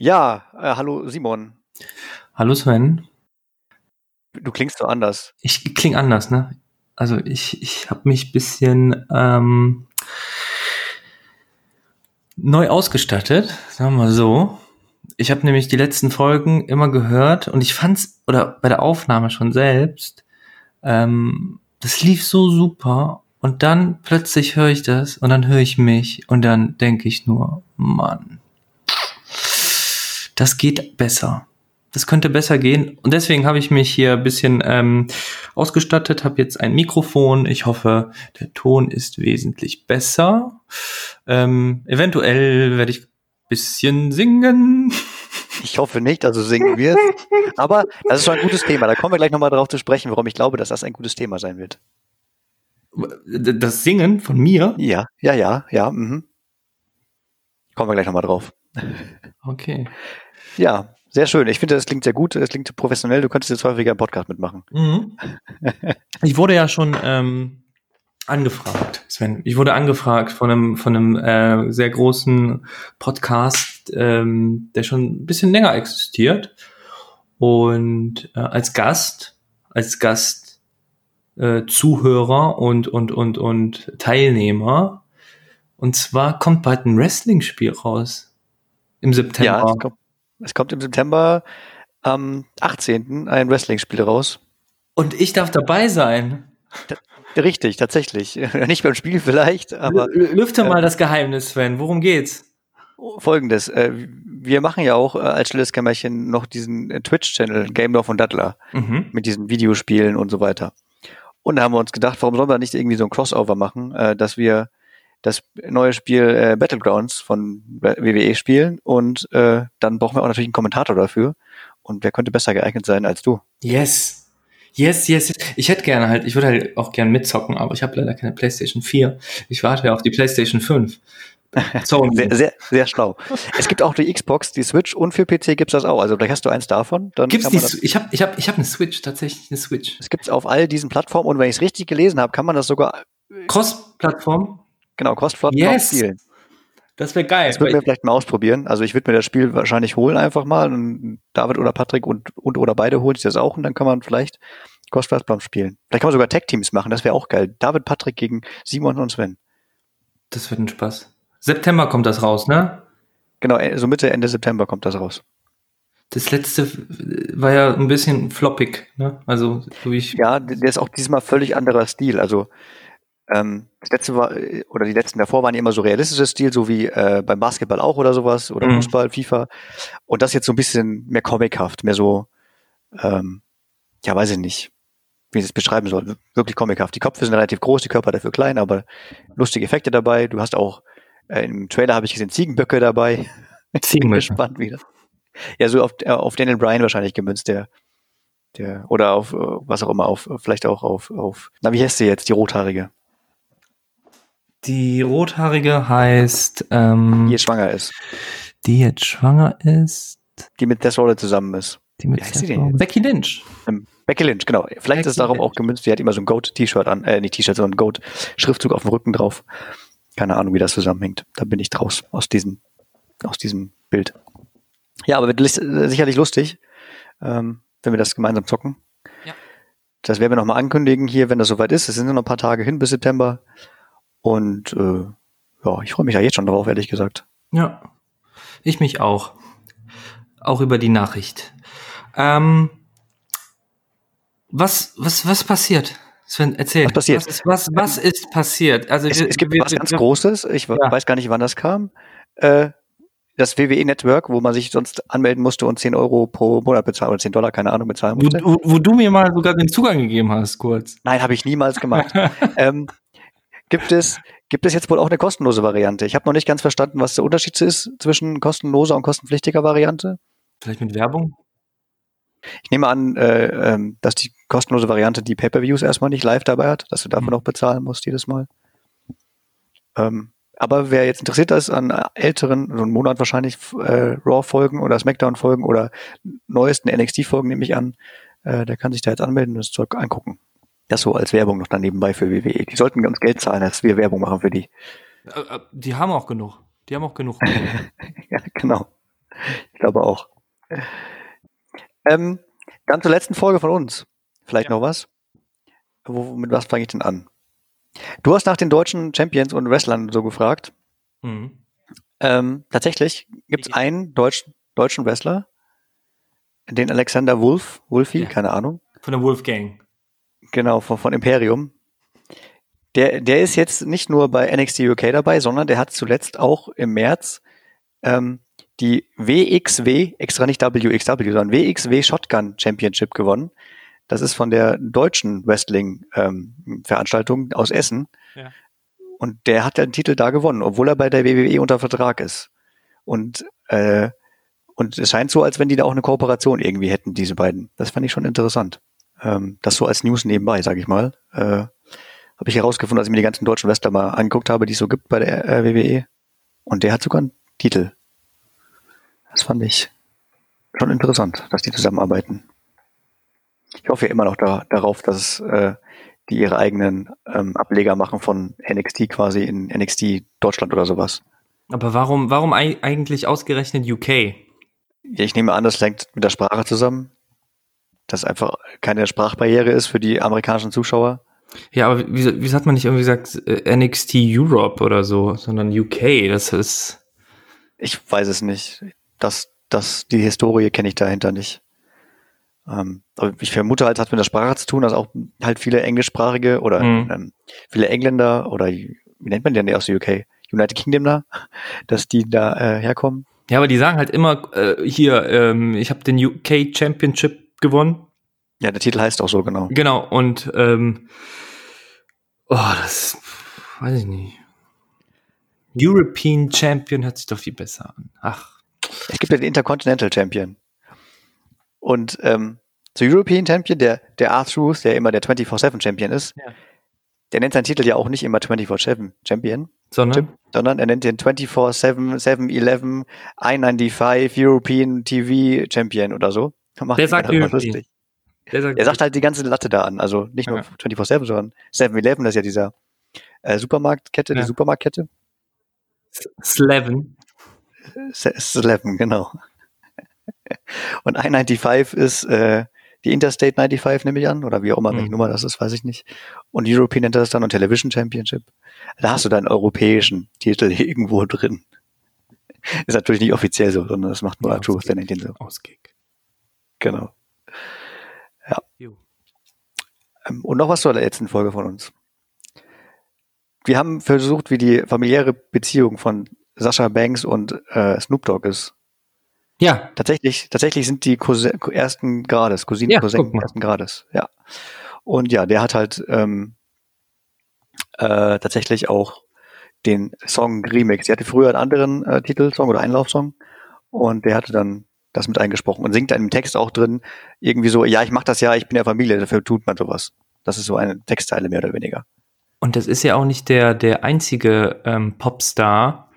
Ja, äh, hallo Simon. Hallo Sven. Du klingst so anders. Ich kling anders, ne? Also ich, ich habe mich bisschen ähm, neu ausgestattet, sagen wir so. Ich habe nämlich die letzten Folgen immer gehört und ich fand's, oder bei der Aufnahme schon selbst, ähm, das lief so super und dann plötzlich höre ich das und dann höre ich mich und dann denke ich nur, Mann, das geht besser. Das könnte besser gehen. Und deswegen habe ich mich hier ein bisschen ähm, ausgestattet, habe jetzt ein Mikrofon. Ich hoffe, der Ton ist wesentlich besser. Ähm, eventuell werde ich bisschen singen. Ich hoffe nicht, also singen wir. Aber das ist schon ein gutes Thema. Da kommen wir gleich nochmal drauf zu sprechen, warum ich glaube, dass das ein gutes Thema sein wird. Das Singen von mir? Ja, ja, ja, ja. Mhm. Kommen wir gleich nochmal drauf. Okay. Ja, sehr schön. Ich finde, das klingt sehr gut. Es klingt professionell. Du könntest jetzt häufiger im Podcast mitmachen. Mhm. Ich wurde ja schon ähm, angefragt, Sven. Ich wurde angefragt von einem von einem äh, sehr großen Podcast, ähm, der schon ein bisschen länger existiert und äh, als Gast, als Gast äh, Zuhörer und und und und Teilnehmer. Und zwar kommt bald ein Wrestling-Spiel raus im September. Ja, es kommt, im September am 18. ein Wrestling-Spiel raus. Und ich darf dabei sein. Richtig, tatsächlich. Nicht beim Spiel vielleicht, aber. Lüfte mal äh, das Geheimnis, Sven. Worum geht's? Folgendes. Äh, wir machen ja auch äh, als stilles Kämmerchen noch diesen äh, Twitch-Channel Game Love und Dattler mhm. mit diesen Videospielen und so weiter. Und da haben wir uns gedacht, warum sollen wir nicht irgendwie so ein Crossover machen, äh, dass wir das neue Spiel äh, Battlegrounds von WWE spielen und äh, dann brauchen wir auch natürlich einen Kommentator dafür. Und wer könnte besser geeignet sein als du? Yes. Yes, yes, yes. Ich hätte gerne halt, ich würde halt auch gerne mitzocken, aber ich habe leider keine PlayStation 4. Ich warte ja auf die PlayStation 5. So, sehr, sehr, sehr schlau. Es gibt auch die Xbox, die Switch und für PC gibt's das auch. Also vielleicht hast du eins davon. Dann gibt's die, ich habe ich hab, ich hab eine Switch, tatsächlich eine Switch. Es gibt's auf all diesen Plattformen und wenn ich es richtig gelesen habe, kann man das sogar Cross-Plattform? Genau, Cross-Plattform yes. spielen. Das wäre geil. Das würden wir vielleicht mal ausprobieren. Also ich würde mir das Spiel wahrscheinlich holen einfach mal. Und David oder Patrick und, und oder beide holen sich das auch und dann kann man vielleicht Cross-Plattform spielen. Vielleicht kann man sogar Tag-Teams machen, das wäre auch geil. David, Patrick gegen Simon und Sven. Das wird ein Spaß. September kommt das raus, ne? Genau, äh, so Mitte, Ende September kommt das raus. Das letzte war ja ein bisschen floppig, ne? Also, so wie ich. Ja, der ist auch diesmal völlig anderer Stil. Also, ähm, das letzte war, oder die letzten davor waren ja immer so realistische Stil, so wie äh, beim Basketball auch oder sowas, oder mhm. Fußball, FIFA. Und das jetzt so ein bisschen mehr comichaft, mehr so, ähm, ja, weiß ich nicht, wie ich es beschreiben soll. Wirklich comichaft. Die Köpfe sind relativ groß, die Körper dafür klein, aber lustige Effekte dabei. Du hast auch, äh, im Trailer habe ich gesehen, Ziegenböcke dabei. Ziegenböcke. gespannt wieder. Ja, so auf, äh, auf Daniel Bryan wahrscheinlich gemünzt, der, der, oder auf, äh, was auch immer, auf, vielleicht auch auf, auf, na, wie heißt sie jetzt, die Rothaarige? Die Rothaarige heißt. Ähm, die jetzt schwanger ist. Die jetzt schwanger ist. Die mit der Rolle zusammen ist. Die mit Wie die Becky Lynch. Ähm, Becky Lynch, genau. Vielleicht Becky ist es darauf auch gemünzt, die hat immer so ein Goat-T-Shirt an, äh, nicht T-Shirt, sondern Goat-Schriftzug auf dem Rücken drauf. Keine Ahnung, wie das zusammenhängt. Da bin ich draus aus diesem, aus diesem Bild. Ja, aber wird sicherlich lustig, ähm, wenn wir das gemeinsam zocken. Ja. Das werden wir nochmal ankündigen hier, wenn das soweit ist. Es sind nur noch ein paar Tage hin bis September. Und äh, ja, ich freue mich ja jetzt schon drauf, ehrlich gesagt. Ja, ich mich auch. Auch über die Nachricht. Ähm, was, was, was passiert? Sven, erzähl. Was passiert? Was, was, was ist passiert? Also es, es gibt wir, was ganz wir, Großes. Ich ja. weiß gar nicht, wann das kam. Äh, das WWE Network, wo man sich sonst anmelden musste und 10 Euro pro Monat bezahlen oder 10 Dollar, keine Ahnung, bezahlen musste. Wo, wo, wo du mir mal sogar den Zugang gegeben hast, kurz. Nein, habe ich niemals gemacht. ähm, gibt es, gibt es jetzt wohl auch eine kostenlose Variante. Ich habe noch nicht ganz verstanden, was der Unterschied ist zwischen kostenloser und kostenpflichtiger Variante. Vielleicht mit Werbung? Ich nehme an, äh, äh, dass die kostenlose Variante die Pay-per-Views erstmal nicht live dabei hat, dass du dafür mhm. noch bezahlen musst jedes Mal. Ähm, aber wer jetzt interessiert ist an älteren, so einen Monat wahrscheinlich äh, Raw-Folgen oder Smackdown-Folgen oder neuesten NXT-Folgen, nehme ich an, äh, der kann sich da jetzt anmelden und das Zeug angucken. Das so als Werbung noch dann nebenbei für WWE. Die sollten uns Geld zahlen, dass wir Werbung machen für die. Äh, äh, die haben auch genug. Die haben auch genug. ja, genau. Ich glaube auch. Ähm, dann zur letzten Folge von uns. Vielleicht ja. noch was? Wo, mit was fange ich denn an? Du hast nach den deutschen Champions und Wrestlern so gefragt. Mhm. Ähm, tatsächlich gibt es einen deutschen, deutschen Wrestler, den Alexander Wolf, Wolfie, ja. keine Ahnung. Von der Wolfgang. Genau, von, von Imperium. Der, der ist jetzt nicht nur bei NXT UK dabei, sondern der hat zuletzt auch im März ähm, die WXW, extra nicht WXW, sondern WXW Shotgun Championship gewonnen. Das ist von der deutschen Wrestling-Veranstaltung ähm, aus Essen. Ja. Und der hat den Titel da gewonnen, obwohl er bei der WWE unter Vertrag ist. Und, äh, und es scheint so, als wenn die da auch eine Kooperation irgendwie hätten, diese beiden. Das fand ich schon interessant. Ähm, das so als News nebenbei, sage ich mal. Äh, habe ich herausgefunden, als ich mir die ganzen deutschen Wrestler mal angeguckt habe, die es so gibt bei der äh, WWE. Und der hat sogar einen Titel. Das fand ich schon interessant, dass die zusammenarbeiten. Ich hoffe ja immer noch da, darauf, dass äh, die ihre eigenen ähm, Ableger machen von NXT quasi in NXT Deutschland oder sowas. Aber warum, warum eigentlich ausgerechnet UK? Ja, ich nehme an, das hängt mit der Sprache zusammen. Dass einfach keine Sprachbarriere ist für die amerikanischen Zuschauer. Ja, aber wie, wie hat man nicht irgendwie gesagt äh, NXT Europe oder so, sondern UK? Das ist. Ich weiß es nicht. Das, das, die Historie kenne ich dahinter nicht. Ähm, aber ich vermute halt, hat mit der Sprache zu tun, dass auch halt viele englischsprachige oder mhm. ähm, viele Engländer oder wie nennt man die denn aus der UK? United Kingdom da, dass die da äh, herkommen. Ja, aber die sagen halt immer äh, hier, ähm, ich habe den UK Championship gewonnen. Ja, der Titel heißt auch so, genau. Genau, und ähm, oh, das weiß ich nicht. European Champion hört sich doch viel besser an. Ach. Es gibt ja den Intercontinental Champion. Und ähm, zur European Champion, der, der R-Truth, der immer der 24-7 Champion ist, ja. der nennt seinen Titel ja auch nicht immer 24-7 Champion, sondern? sondern er nennt den 24-7, 7-11, I-95 European TV Champion oder so. Der sagt European. Der sagt, er sagt halt die ganze Latte da an. Also nicht nur ja. 24-7, sondern 7-11, das ist ja dieser äh, Supermarktkette, ja. die Supermarktkette. Sleven. Sleven, genau. Und I-95 ist äh, die Interstate 95, nehme ich an, oder wie auch immer, welche mhm. Nummer das ist, weiß ich nicht. Und European nennt das dann und Television Championship. Da hast du deinen europäischen Titel irgendwo drin. Ist natürlich nicht offiziell so, sondern das macht nur ja, nennt den so. Ausgeg. Genau. Ja. Ähm, und noch was zur letzten Folge von uns. Wir haben versucht, wie die familiäre Beziehung von Sascha Banks und äh, Snoop Dogg ist. Ja. Tatsächlich, tatsächlich sind die Cousin, ersten Grades, Cousinen, ja, Cousin ersten Grades, ja. Und ja, der hat halt ähm, äh, tatsächlich auch den Song Remix. Sie hatte früher einen anderen äh, Titelsong oder Einlaufsong und der hatte dann das mit eingesprochen und singt dann im Text auch drin irgendwie so, ja, ich mach das ja, ich bin ja Familie, dafür tut man sowas. Das ist so eine Textteile mehr oder weniger. Und das ist ja auch nicht der, der einzige ähm, Popstar,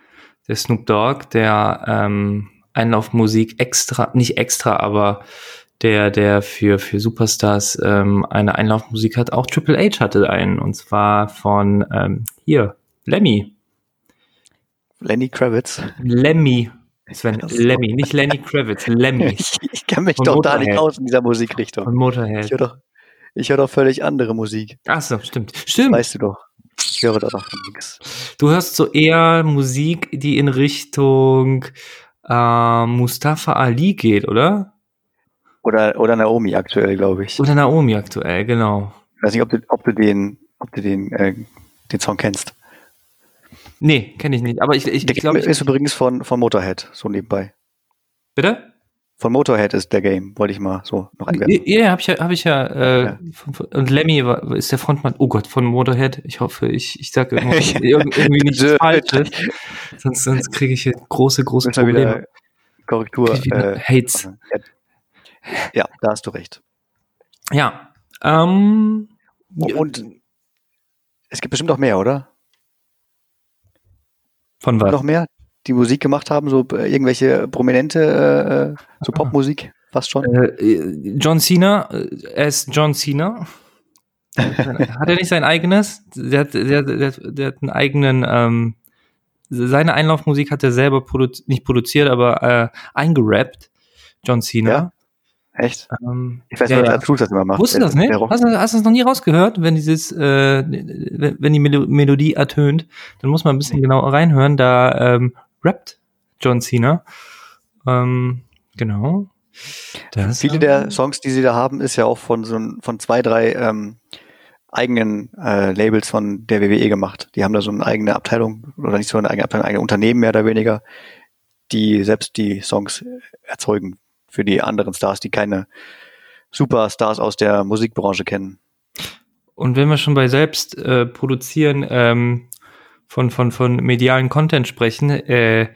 der Snoop Dogg, der ähm, Einlaufmusik extra, nicht extra, aber der, der für, für Superstars ähm, eine Einlaufmusik hat. Auch Triple H hatte einen, und zwar von ähm, hier, Lemmy. Lenny Kravitz. Lemmy. Sven, Lemmy, nicht Lenny Kravitz, Lemmy. ich, ich kenne mich von doch Motorhead. da nicht aus in dieser Musikrichtung. Von Motorhead. Ich höre doch, ich hör doch völlig andere Musik. Ach so, stimmt. Stimmt. Weißt du doch. Ich höre da doch nichts. Du hörst so eher Musik, die in Richtung äh, Mustafa Ali geht, oder? Oder, oder Naomi aktuell, glaube ich. Oder Naomi aktuell, genau. Ich weiß nicht, ob du, ob du den, ob du den, äh, den Song kennst. Nee, kenne ich nicht. Aber ich, ich, der ich glaube. Ist übrigens von, von Motorhead, so nebenbei. Bitte? Von Motorhead ist der Game, wollte ich mal so noch einwerfen. Ja, yeah, habe ich ja, hab ich ja, äh, ja. Von, und Lemmy war, ist der Frontmann, oh Gott, von Motorhead. Ich hoffe, ich, ich sage irgendwie nicht falsch. sonst sonst kriege ich hier große, große Müssen Probleme. Korrektur. Äh, Hates. Ja, da hast du recht. Ja. Ähm, und es gibt bestimmt noch mehr, oder? Von was? Noch mehr? die Musik gemacht haben, so äh, irgendwelche prominente, äh, so Popmusik, fast schon? Äh, John Cena, äh, er ist John Cena. hat er nicht sein eigenes? Der hat, der, der, der hat einen eigenen, ähm, seine Einlaufmusik hat er selber produ nicht produziert, aber äh, eingerappt, John Cena. Ja? Echt? Ähm, Ich weiß ja, nicht, ja. dass Truth das immer macht. Wusstest du das nicht? Rock- Hast du, hast du das noch nie rausgehört, wenn dieses, äh, wenn die Melo Melodie ertönt, dann muss man ein bisschen genauer reinhören. Da ähm, rappt John Cena. Ähm, genau. Das, Viele der Songs, die sie da haben, ist ja auch von so von zwei, drei ähm, eigenen äh, Labels von der WWE gemacht. Die haben da so eine eigene Abteilung oder nicht so eine eigene Abteilung, ein eigenes Unternehmen mehr oder weniger, die selbst die Songs erzeugen für die anderen Stars, die keine Superstars aus der Musikbranche kennen. Und wenn wir schon bei selbst äh, produzieren ähm, von, von, von medialen Content sprechen, äh,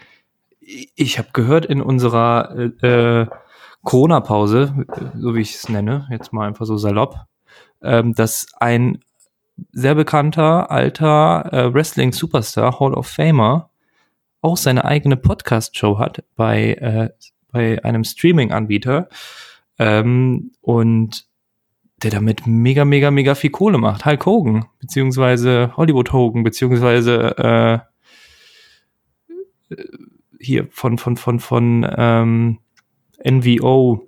ich habe gehört in unserer äh, äh, Corona-Pause, so wie ich es nenne, jetzt mal einfach so salopp, ähm, dass ein sehr bekannter alter äh, Wrestling-Superstar, Hall of Famer, auch seine eigene Podcast-Show hat bei, äh, bei einem Streaming-Anbieter ähm, und der damit mega, mega, mega viel Kohle macht. Hulk Hogan, beziehungsweise Hollywood Hogan, beziehungsweise äh, äh, hier von, von, von, von ähm, NVO,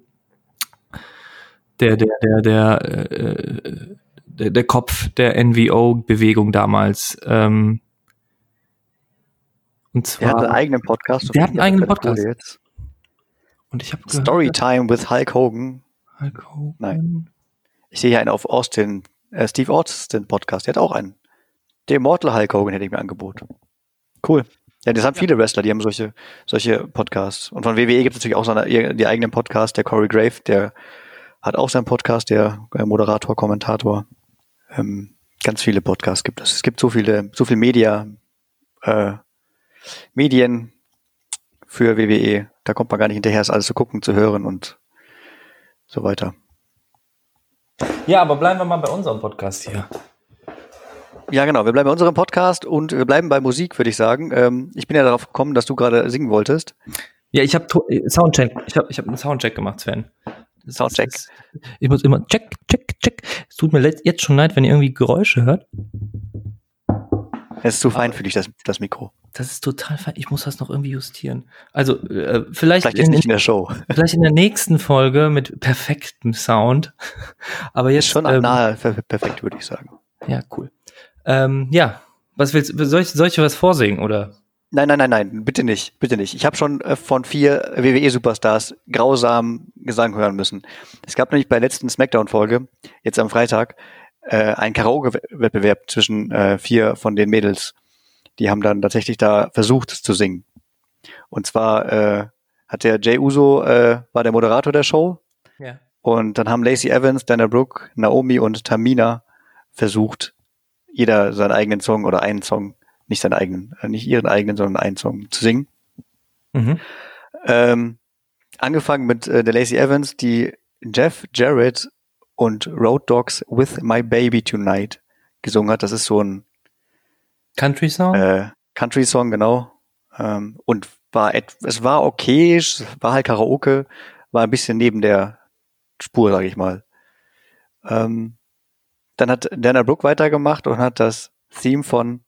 der, der, der, der, äh, der, der Kopf der NVO-Bewegung damals. Ähm, und Der hat einen zwar, eigenen Podcast. Der hat einen eigenen Podcast. Jetzt. Und ich habe Storytime with Hulk Hogan. Hulk Hogan. Nein. Ich sehe hier einen auf Austin, äh, Steve Austin Podcast. Der hat auch einen. Der Immortal Hulk Hogan hätte ich mir angeboten. Cool. Ja, das haben viele Wrestler, die haben solche, solche Podcasts. Und von WWE gibt es natürlich auch so eine, die eigenen Podcasts. Der Corey Grave, der hat auch seinen Podcast, der äh, Moderator, Kommentator. Ähm, ganz viele Podcasts gibt es. Es gibt so viele, so viel Media, äh, Medien für WWE. Da kommt man gar nicht hinterher, es alles zu gucken, zu hören und so weiter. Ja, aber bleiben wir mal bei unserem Podcast hier. Ja, genau. Wir bleiben bei unserem Podcast und wir bleiben bei Musik, würde ich sagen. Ähm, ich bin ja darauf gekommen, dass du gerade singen wolltest. Ja, ich habe Soundcheck. Ich habe ich hab einen Soundcheck gemacht, Sven. Das Soundcheck. ist- Ich muss immer check, check, check. Es tut mir jetzt schon leid, wenn ihr irgendwie Geräusche hört. Es ist zu feinfühlig, das, das Mikro. Das ist total fein. Ich muss das noch irgendwie justieren. Also äh, vielleicht, Vielleicht jetzt in, nicht in der Show. vielleicht in der nächsten Folge mit perfektem Sound. Aber jetzt Ist schon ähm, nahe per- perfekt, würde ich sagen. Ja, cool. Ähm, ja, was willst soll ich, soll ich was vorsingen oder? Nein, nein, nein, nein, bitte nicht, bitte nicht. Ich habe schon äh, von vier WWE-Superstars grausam Gesang hören müssen. Es gab nämlich bei der letzten Smackdown-Folge, jetzt am Freitag, äh, einen Karaoke-Wettbewerb zwischen äh, vier von den Mädels. Die haben dann tatsächlich da versucht zu singen. Und zwar äh, hat der Jay Uso, äh, war der Moderator der Show Ja. und dann haben Lacey Evans, Dana Brooke, Naomi und Tamina versucht, jeder seinen eigenen Song oder einen Song, nicht seinen eigenen, äh, nicht ihren eigenen, sondern einen Song zu singen. Mhm. Ähm, angefangen mit äh, der Lacey Evans, die Jeff Jarrett und Road Dogs with My Baby Tonight gesungen hat. Das ist so ein Country Song? äh, Country-Song, genau. Ähm, und war es war okay, es war halt Karaoke, war ein bisschen neben der Spur, sage ich mal. Ähm, dann hat Dana Brooke weitergemacht und hat das Theme von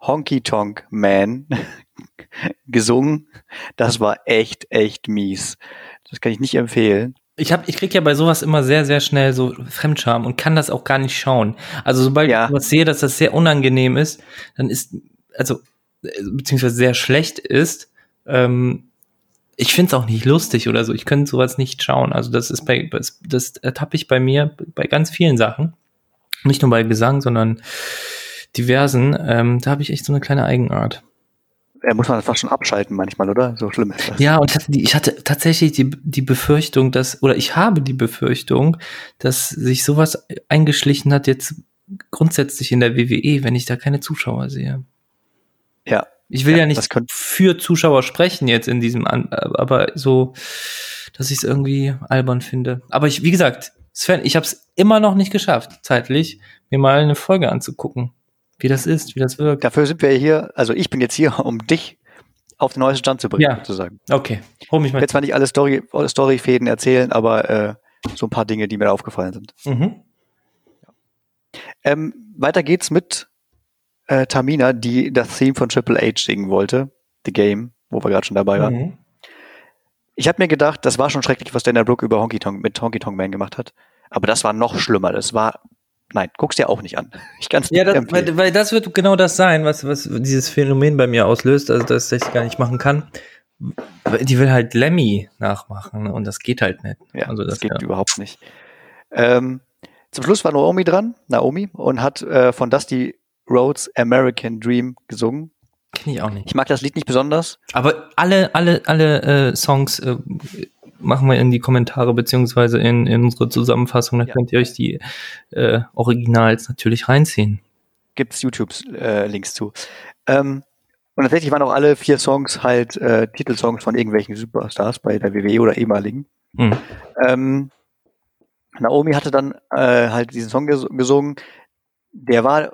Honky Tonk Man gesungen. Das war echt, echt mies. Das kann ich nicht empfehlen. Ich hab, ich krieg ja bei sowas immer sehr, sehr schnell so Fremdscham und kann das auch gar nicht schauen. Also sobald Ja. ich was sehe, dass das sehr unangenehm ist, dann ist, also, äh, beziehungsweise sehr schlecht ist, ähm, ich find's auch nicht lustig oder so. Ich könnte sowas nicht schauen. Also das ist bei, das, das ertappe ich bei mir bei ganz vielen Sachen. Nicht nur bei Gesang, sondern diversen. Ähm, da habe ich echt so eine kleine Eigenart. Da muss man fast schon abschalten manchmal, oder? So schlimm ist das. Ja, und ich hatte, tatsächlich die, die Befürchtung, dass, oder ich habe die Befürchtung, dass sich sowas eingeschlichen hat jetzt grundsätzlich in der WWE, wenn ich da keine Zuschauer sehe. Ja. Ich will Ja, ja, nicht für Zuschauer sprechen jetzt in diesem, An aber so, dass ich es irgendwie albern finde. Aber ich, wie gesagt, Sven, ich habe es immer noch nicht geschafft, zeitlich, mir mal eine Folge anzugucken, wie das ist, wie das wirkt. Dafür sind wir hier, also ich bin jetzt hier, um dich auf den neuesten Stand zu bringen, Ja. sozusagen. Okay, hol mich Ich mal. werde zwar nicht alle Story, Storyfäden erzählen, aber äh, so ein paar Dinge, die mir aufgefallen sind. Mhm. Ähm, weiter geht's mit äh, Tamina, die das Theme von Triple H singen wollte, The Game, wo wir gerade schon dabei waren. Mhm. Ich habe mir gedacht, das war schon schrecklich, was Dana Brooke über Honky Tonk mit Honky Tonk Man gemacht hat. Aber das war noch schlimmer. Das war, nein, guck's dir auch nicht an. Ich kann's Ja, nicht das, weil, weil das wird genau das sein, was, was dieses Phänomen bei mir auslöst, also dass ich gar nicht machen kann. Die will halt Lemmy nachmachen und das geht halt nicht. Ja, also das, das geht ja. überhaupt nicht. Ähm, zum Schluss war Naomi dran, Naomi, und hat äh, von Dusty Rhodes American Dream gesungen. Kenn ich auch nicht. Ich mag das Lied nicht besonders. Aber alle, alle, alle äh, Songs äh, machen wir in die Kommentare beziehungsweise in, in unsere Zusammenfassung. Da Ja. könnt ihr euch die äh, Originals natürlich reinziehen. Gibt's YouTube-Links zu. Ähm, und tatsächlich waren auch alle vier Songs halt äh, Titelsongs von irgendwelchen Superstars bei der WWE oder ehemaligen. Hm. Ähm, Naomi hatte dann äh, halt diesen Song ges gesungen. Der war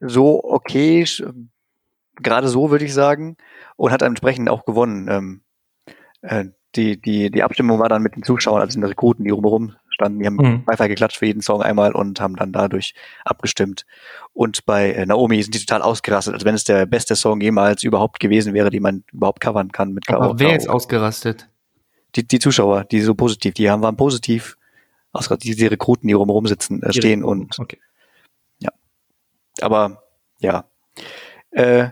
so okay, gerade so würde ich sagen, und hat entsprechend auch gewonnen. Ähm, äh, die, die, die Abstimmung war dann mit den Zuschauern, also den Rekruten, die rumherum standen, die haben Mhm. Beifall geklatscht für jeden Song einmal und haben dann dadurch abgestimmt. Und bei äh, Naomi sind die total ausgerastet, als wenn es der beste Song jemals überhaupt gewesen wäre, den man überhaupt covern kann mit Aber wer ist ausgerastet? die, die Zuschauer, die so positiv, die haben, waren positiv ausgerastet, die, die Rekruten, die rumherum sitzen, äh, Die stehen und Okay. aber ja. Äh,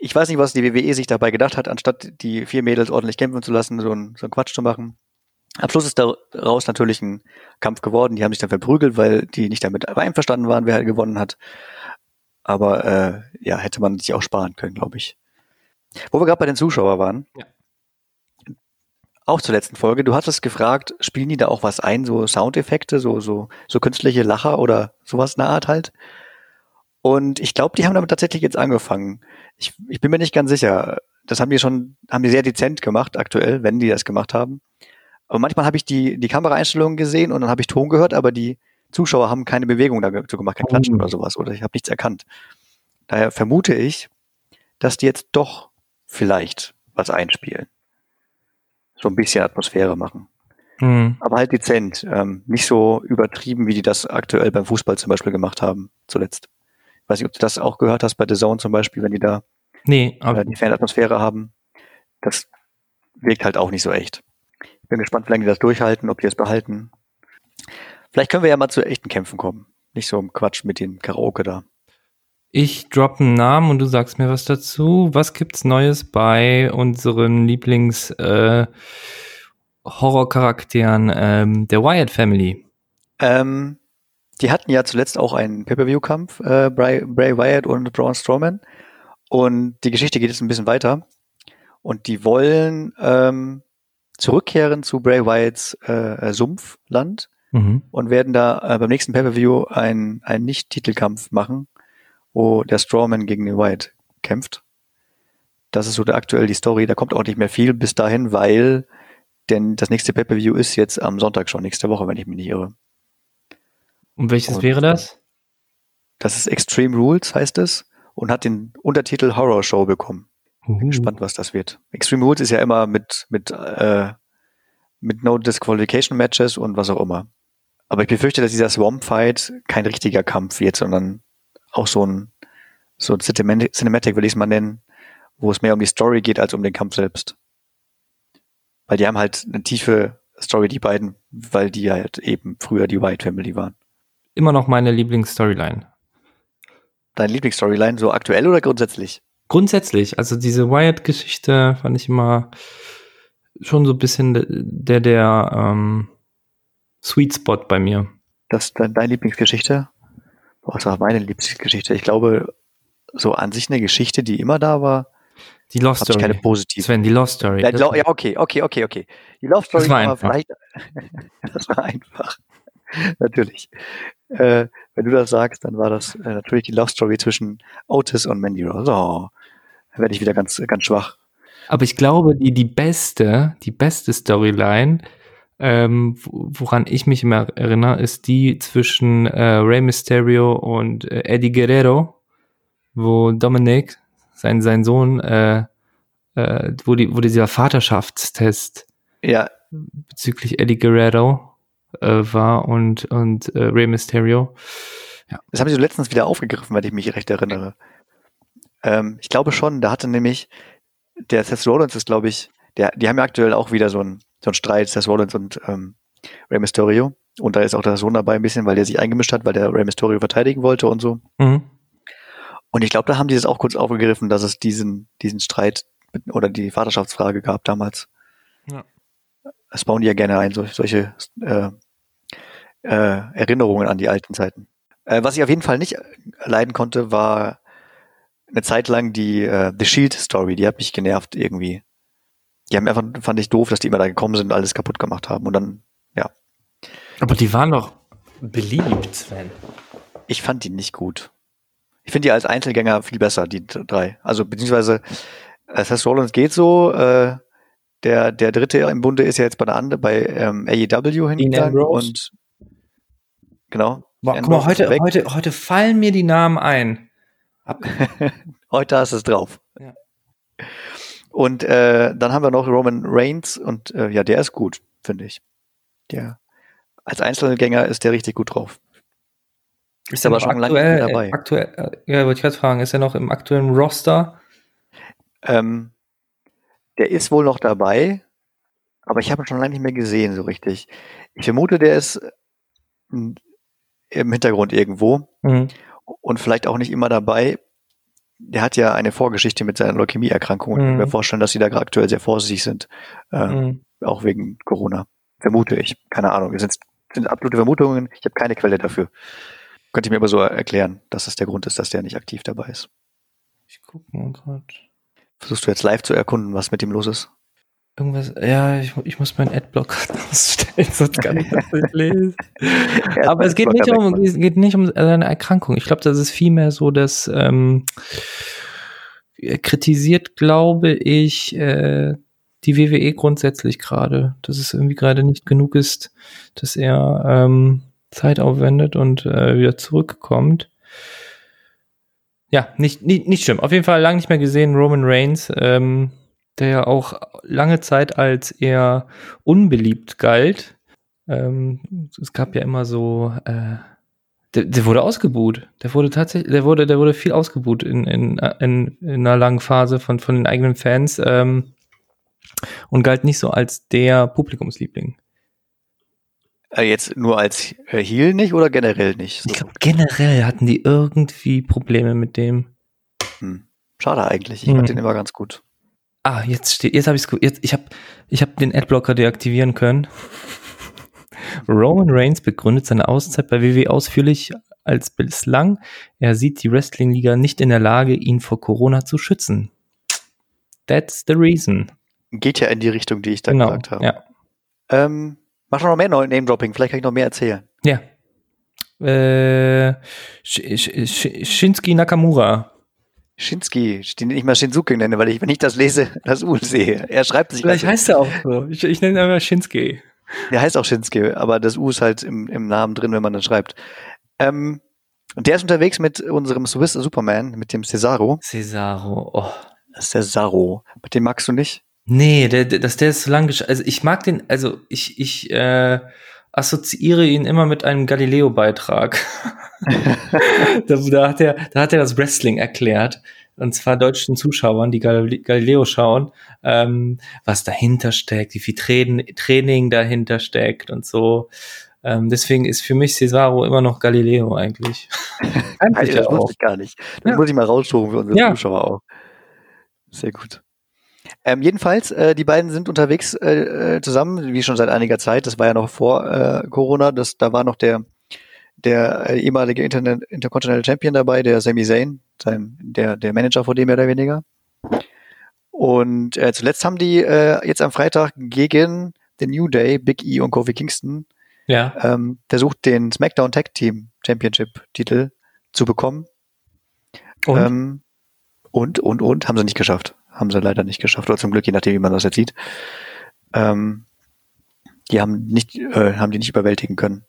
ich weiß nicht, was die WWE sich dabei gedacht hat, anstatt die vier Mädels ordentlich kämpfen zu lassen, so ein, so ein Quatsch zu machen. Am Schluss ist daraus natürlich ein Kampf geworden. Die haben sich dann verprügelt, weil die nicht damit einverstanden waren, wer halt gewonnen hat. Aber äh, ja, hätte man sich auch sparen können, glaube ich. Wo wir gerade bei den Zuschauern waren. Ja. Auch zur letzten Folge. Du hattest gefragt, spielen die da auch was ein, so Soundeffekte, so so so künstliche Lacher oder sowas in der Art halt? Und ich glaube, die haben damit tatsächlich jetzt angefangen. Ich, ich bin mir nicht ganz sicher. Das haben die schon, haben die sehr dezent gemacht aktuell, wenn die das gemacht haben. Aber manchmal habe ich die, die Kameraeinstellungen gesehen und dann habe ich Ton gehört, aber die Zuschauer haben keine Bewegung dazu gemacht, kein Klatschen Oh. oder sowas, oder ich habe nichts erkannt. Daher vermute ich, dass die jetzt doch vielleicht was einspielen. So ein bisschen Atmosphäre machen. Hm. Aber halt dezent. Ähm, nicht so übertrieben, wie die das aktuell beim Fußball zum Beispiel gemacht haben, zuletzt. Weiß nicht, ob du das auch gehört hast bei The Zone zum Beispiel, wenn die da Nee, äh, aber die Fanatmosphäre haben. Das wirkt halt auch nicht so echt. Ich bin gespannt, wie lange die das durchhalten, ob die es behalten. Vielleicht können wir ja mal zu echten Kämpfen kommen. Nicht so im Quatsch mit den Karaoke da. ich droppe einen Namen und du sagst mir was dazu. Was gibt's Neues bei unseren Lieblings äh, Horrorcharakteren ähm, der Wyatt Family? Ähm, die hatten ja zuletzt auch einen Pay-Per-View-Kampf, äh, Bray, Bray Wyatt und Braun Strowman. Und die Geschichte geht jetzt ein bisschen weiter. Und die wollen ähm, zurückkehren zu Bray Wyatts äh, Sumpfland Mhm. und werden da äh, beim nächsten Pay-Per-View einen, einen Nicht-Titelkampf machen, wo der Strowman gegen den Wyatt kämpft. Das ist so der aktuell die Story. Da kommt auch nicht mehr viel bis dahin, weil denn das nächste Pay-Per-View ist jetzt am Sonntag schon, nächste Woche, wenn ich mich nicht irre. Und welches Und- wäre das? Das ist Extreme Rules, heißt es, und hat den Untertitel Horror Show bekommen. Uh. Bin gespannt, was das wird. Extreme Rules ist ja immer mit, mit, äh, mit No Disqualification Matches und was auch immer. Aber ich befürchte, dass dieser Swamp Fight kein richtiger Kampf wird, sondern auch so ein, so ein Cinematic, Cinematic will ich es mal nennen, wo es mehr um die Story geht als um den Kampf selbst. Weil die haben halt eine tiefe Story, die beiden, weil die halt eben früher die White Family waren. Immer noch meine Lieblingsstoryline. Deine Lieblingsstoryline, so aktuell oder grundsätzlich? Grundsätzlich, also diese Wyatt-Geschichte fand ich immer schon so ein bisschen de- der, der ähm, Sweet Spot bei mir. Das ist dein- deine Lieblingsgeschichte? Das war meine Lieblingsgeschichte. Ich glaube, so an sich eine Geschichte, die immer da war, Die Lost habe ich keine Story. positive. Sven, die Lost Story. Ja, ja, okay, okay, okay, okay. Die Love Story Das war einfach. vielleicht. das war einfach. natürlich. Äh, wenn du das sagst, dann war das äh, natürlich die Love Story zwischen Otis und Mandy Rose. Oh, da werde ich wieder ganz, ganz schwach. Aber ich glaube, die, die beste, die beste Storyline, ähm, wo- woran ich mich immer erinnere, ist die zwischen äh, Rey Mysterio und äh, Eddie Guerrero, wo Dominic, sein, sein Sohn, äh, äh, wo, die, wo dieser Vaterschaftstest Ja, bezüglich Eddie Guerrero äh, war und, und äh, Rey Mysterio. Ja. Das haben sie so letztens wieder aufgegriffen, wenn ich mich recht erinnere. Ähm, ich glaube schon, da hatte nämlich der Seth Rollins ist, glaube ich, der, die haben ja aktuell auch wieder so einen so einen Streit, Seth Rollins und ähm, Rey Mysterio. Und da ist auch der Sohn dabei ein bisschen, weil der sich eingemischt hat, weil der Rey Mysterio verteidigen wollte und so. Mhm. Und ich glaube, da haben die das auch kurz aufgegriffen, dass es diesen, diesen Streit oder die Vaterschaftsfrage gab damals. Ja. Das bauen die ja gerne ein, solche, äh, äh, Erinnerungen an die alten Zeiten. Äh, was ich auf jeden Fall nicht leiden konnte, war eine Zeit lang die äh, The Shield Story. Die hat mich genervt irgendwie. Die haben einfach, fand ich doof, dass die immer da gekommen sind und alles kaputt gemacht haben. Und dann, ja. Aber die waren doch beliebt, Sven. Ich fand die nicht gut. Ich finde die als Einzelgänger viel besser, die drei. Also beziehungsweise Seth Rollins geht so, äh, der, der dritte im Bunde ist ja jetzt bei der andere, bei ähm, AEW hingegangen und genau. Boah, guck mal, heute, heute, heute fallen mir die Namen ein. heute hast du es drauf. Ja. Und äh, dann haben wir noch Roman Reigns und äh, ja, der ist gut, finde ich. Der als Einzelgänger ist der richtig gut drauf. Ist, aber schon aktuell, lange dabei. Aktuell, äh, ja, wollte ich gerade fragen, ist er noch im aktuellen Roster? Ähm, der ist wohl noch dabei, aber ich habe ihn schon lange nicht mehr gesehen, so richtig. Ich vermute, der ist im Hintergrund irgendwo mhm. und vielleicht auch nicht immer dabei. Der hat ja eine Vorgeschichte mit seiner Leukämieerkrankung und mhm. ich kann mir vorstellen, dass sie da aktuell sehr vorsichtig sind, äh, mhm. auch wegen Corona. Vermute ich. Keine Ahnung. Das sind, sind absolute Vermutungen. Ich habe keine Quelle dafür. Könnte ich mir aber so erklären, dass das der Grund ist, dass der nicht aktiv dabei ist. Ich guck mal gerade. Versuchst du jetzt live zu erkunden, was mit ihm los ist? Irgendwas, ja, ich, ich muss meinen Adblock ausstellen, sonst kann ich das nicht lesen. Aber es geht nicht, um, es geht nicht um seine Erkrankung. Ich glaube, das ist vielmehr so, dass ähm, kritisiert, glaube ich, äh, die WWE grundsätzlich gerade, dass es irgendwie gerade nicht genug ist, dass er ähm, Zeit aufwendet und äh, wieder zurückkommt. Ja, nicht, nicht, nicht schlimm. Auf jeden Fall lange nicht mehr gesehen, Roman Reigns, ähm, der ja auch lange Zeit als eher unbeliebt galt. Ähm, es gab ja immer so, äh, der, der wurde ausgebuht. Der wurde tatsächlich, der wurde, der wurde viel ausgebuht in, in, in, in einer langen Phase von, von den eigenen Fans ähm, und galt nicht so als der Publikumsliebling. Äh, jetzt nur als äh, Heal nicht oder generell nicht? So. Ich glaube, generell hatten die irgendwie Probleme mit dem. Hm. Schade eigentlich. Ich hm. fand den immer ganz gut. Ah, jetzt steht, jetzt habe ich es jetzt ich habe ich habe den Adblocker deaktivieren können. Roman Reigns begründet seine Auszeit bei WWE ausführlich als bislang. Er sieht die Wrestling-Liga nicht in der Lage, ihn vor Corona zu schützen. That's the reason. Geht ja in die Richtung, die ich da genau, gesagt habe. Ja. Ähm, Mach noch mehr Name-Dropping, vielleicht kann ich noch mehr erzählen. Ja. Äh, Shinsuke Nakamura. Shinsuke, den ich mal Shinsuke nenne, weil ich, wenn ich das lese, das U sehe. Er schreibt sich. Vielleicht heißt er auch so. Ich, ich nenne ihn einfach Shinsuke. Der heißt auch Shinsuke, aber das U ist halt im, im Namen drin, wenn man das schreibt. Ähm, und der ist unterwegs mit unserem Swiss Superman, mit dem Cesaro. Cesaro, oh. Cesaro. Mit dem magst du nicht? Nee, der, der, dass der ist so lang Also ich mag den, also ich, ich äh, assoziiere ihn immer mit einem Galileo-Beitrag. da, da, hat er, da hat er das Wrestling erklärt. Und zwar deutschen Zuschauern, die Galileo schauen, ähm, was dahinter steckt, wie viel Training, Training dahinter steckt und so. Ähm, deswegen ist für mich Cesaro immer noch Galileo eigentlich. eigentlich das wusste ich gar nicht. Das ja. muss ich mal raussuchen für unsere ja. Zuschauer auch. Sehr gut. Ähm, jedenfalls, äh, die beiden sind unterwegs äh, äh, zusammen, wie schon seit einiger Zeit. Das war ja noch vor äh, Corona. Das, da war noch der, der äh, ehemalige Internet, Intercontinental Champion dabei, der Sami Zayn, sein, der, der Manager vor dem mehr oder weniger. Und äh, zuletzt haben die äh, jetzt am Freitag gegen The New Day, Big E und Kofi Kingston ja. ähm, versucht, den SmackDown Tag Team Championship Titel zu bekommen. Und? Ähm, und, und, und, haben sie nicht geschafft haben sie leider nicht geschafft, oder zum Glück, je nachdem, wie man das jetzt sieht. Ähm, die haben nicht, äh, haben die nicht überwältigen können.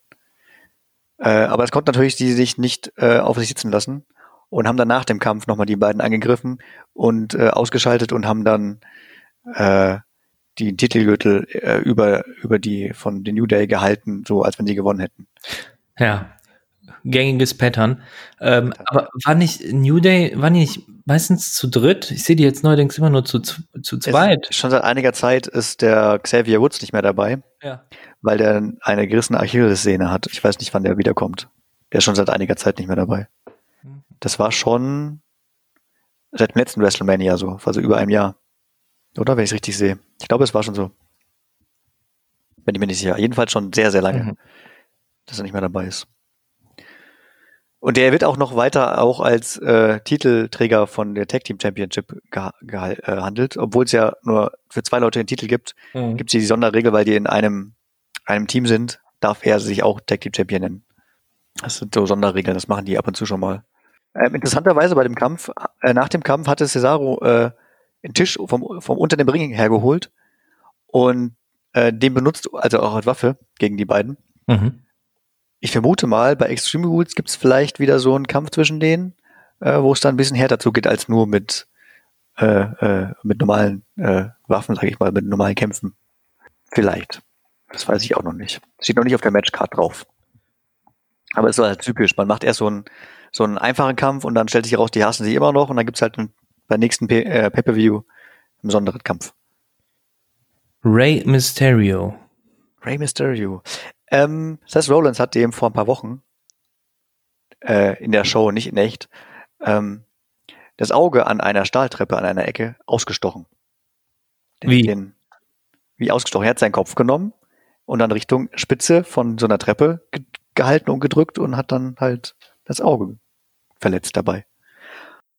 Äh, aber es konnte natürlich die sich nicht äh, auf sich sitzen lassen und haben dann nach dem Kampf nochmal die beiden angegriffen und äh, ausgeschaltet und haben dann äh, die Titelgürtel äh, über, über die von den New Day gehalten, so als wenn sie gewonnen hätten. Ja. Gängiges Pattern. Ähm, aber war nicht New Day, war nicht meistens zu dritt? Ich sehe die jetzt neuerdings immer nur zu, zu, zu zweit. Es, schon seit einiger Zeit ist der Xavier Woods nicht mehr dabei, Ja. weil der eine gerissene Achillessehne hat. Ich weiß nicht, wann der wiederkommt. Der ist schon seit einiger Zeit nicht mehr dabei. Das war schon seit dem letzten WrestleMania so, also über einem Jahr. Oder, wenn ich es richtig sehe. Ich glaube, es war schon so. Bin ich mir nicht sicher. Jedenfalls schon sehr, sehr lange, Mhm. dass er nicht mehr dabei ist. Und der wird auch noch weiter auch als äh, Titelträger von der Tag Team Championship äh, handelt, obwohl es ja nur für zwei Leute den Titel gibt, Mhm. gibt es die Sonderregel, weil die in einem, einem Team sind, darf er sich auch Tag Team Champion nennen. Das sind so Sonderregeln, das machen die ab und zu schon mal. Ähm, interessanterweise bei dem Kampf, äh, nach dem Kampf hatte Cesaro äh, einen Tisch vom, vom unter dem Ring hergeholt und äh, den benutzt, also auch als Waffe gegen die beiden. Mhm. Ich vermute mal, bei Extreme Rules gibt es vielleicht wieder so einen Kampf zwischen denen, äh, wo es dann ein bisschen härter zugeht als nur mit, äh, äh, mit normalen äh, Waffen, sage ich mal, mit normalen Kämpfen. Vielleicht. Das weiß ich auch noch nicht. Steht noch nicht auf der Matchcard drauf. Aber es ist halt typisch. Man macht erst so einen, so einen einfachen Kampf und dann stellt sich heraus, die hassen sich immer noch und dann gibt's halt einen, beim nächsten äh, Pay-Per-View einen besonderen Kampf. Ray Mysterio. Rey Mysterio. Ähm, Seth Rollins hat dem vor ein paar Wochen äh, in der Show, nicht in echt, ähm, das Auge an einer Stahltreppe an einer Ecke ausgestochen. Der Wie? Den, wie ausgestochen? Er hat seinen Kopf genommen und dann Richtung Spitze von so einer Treppe ge gehalten und gedrückt und hat dann halt das Auge verletzt dabei.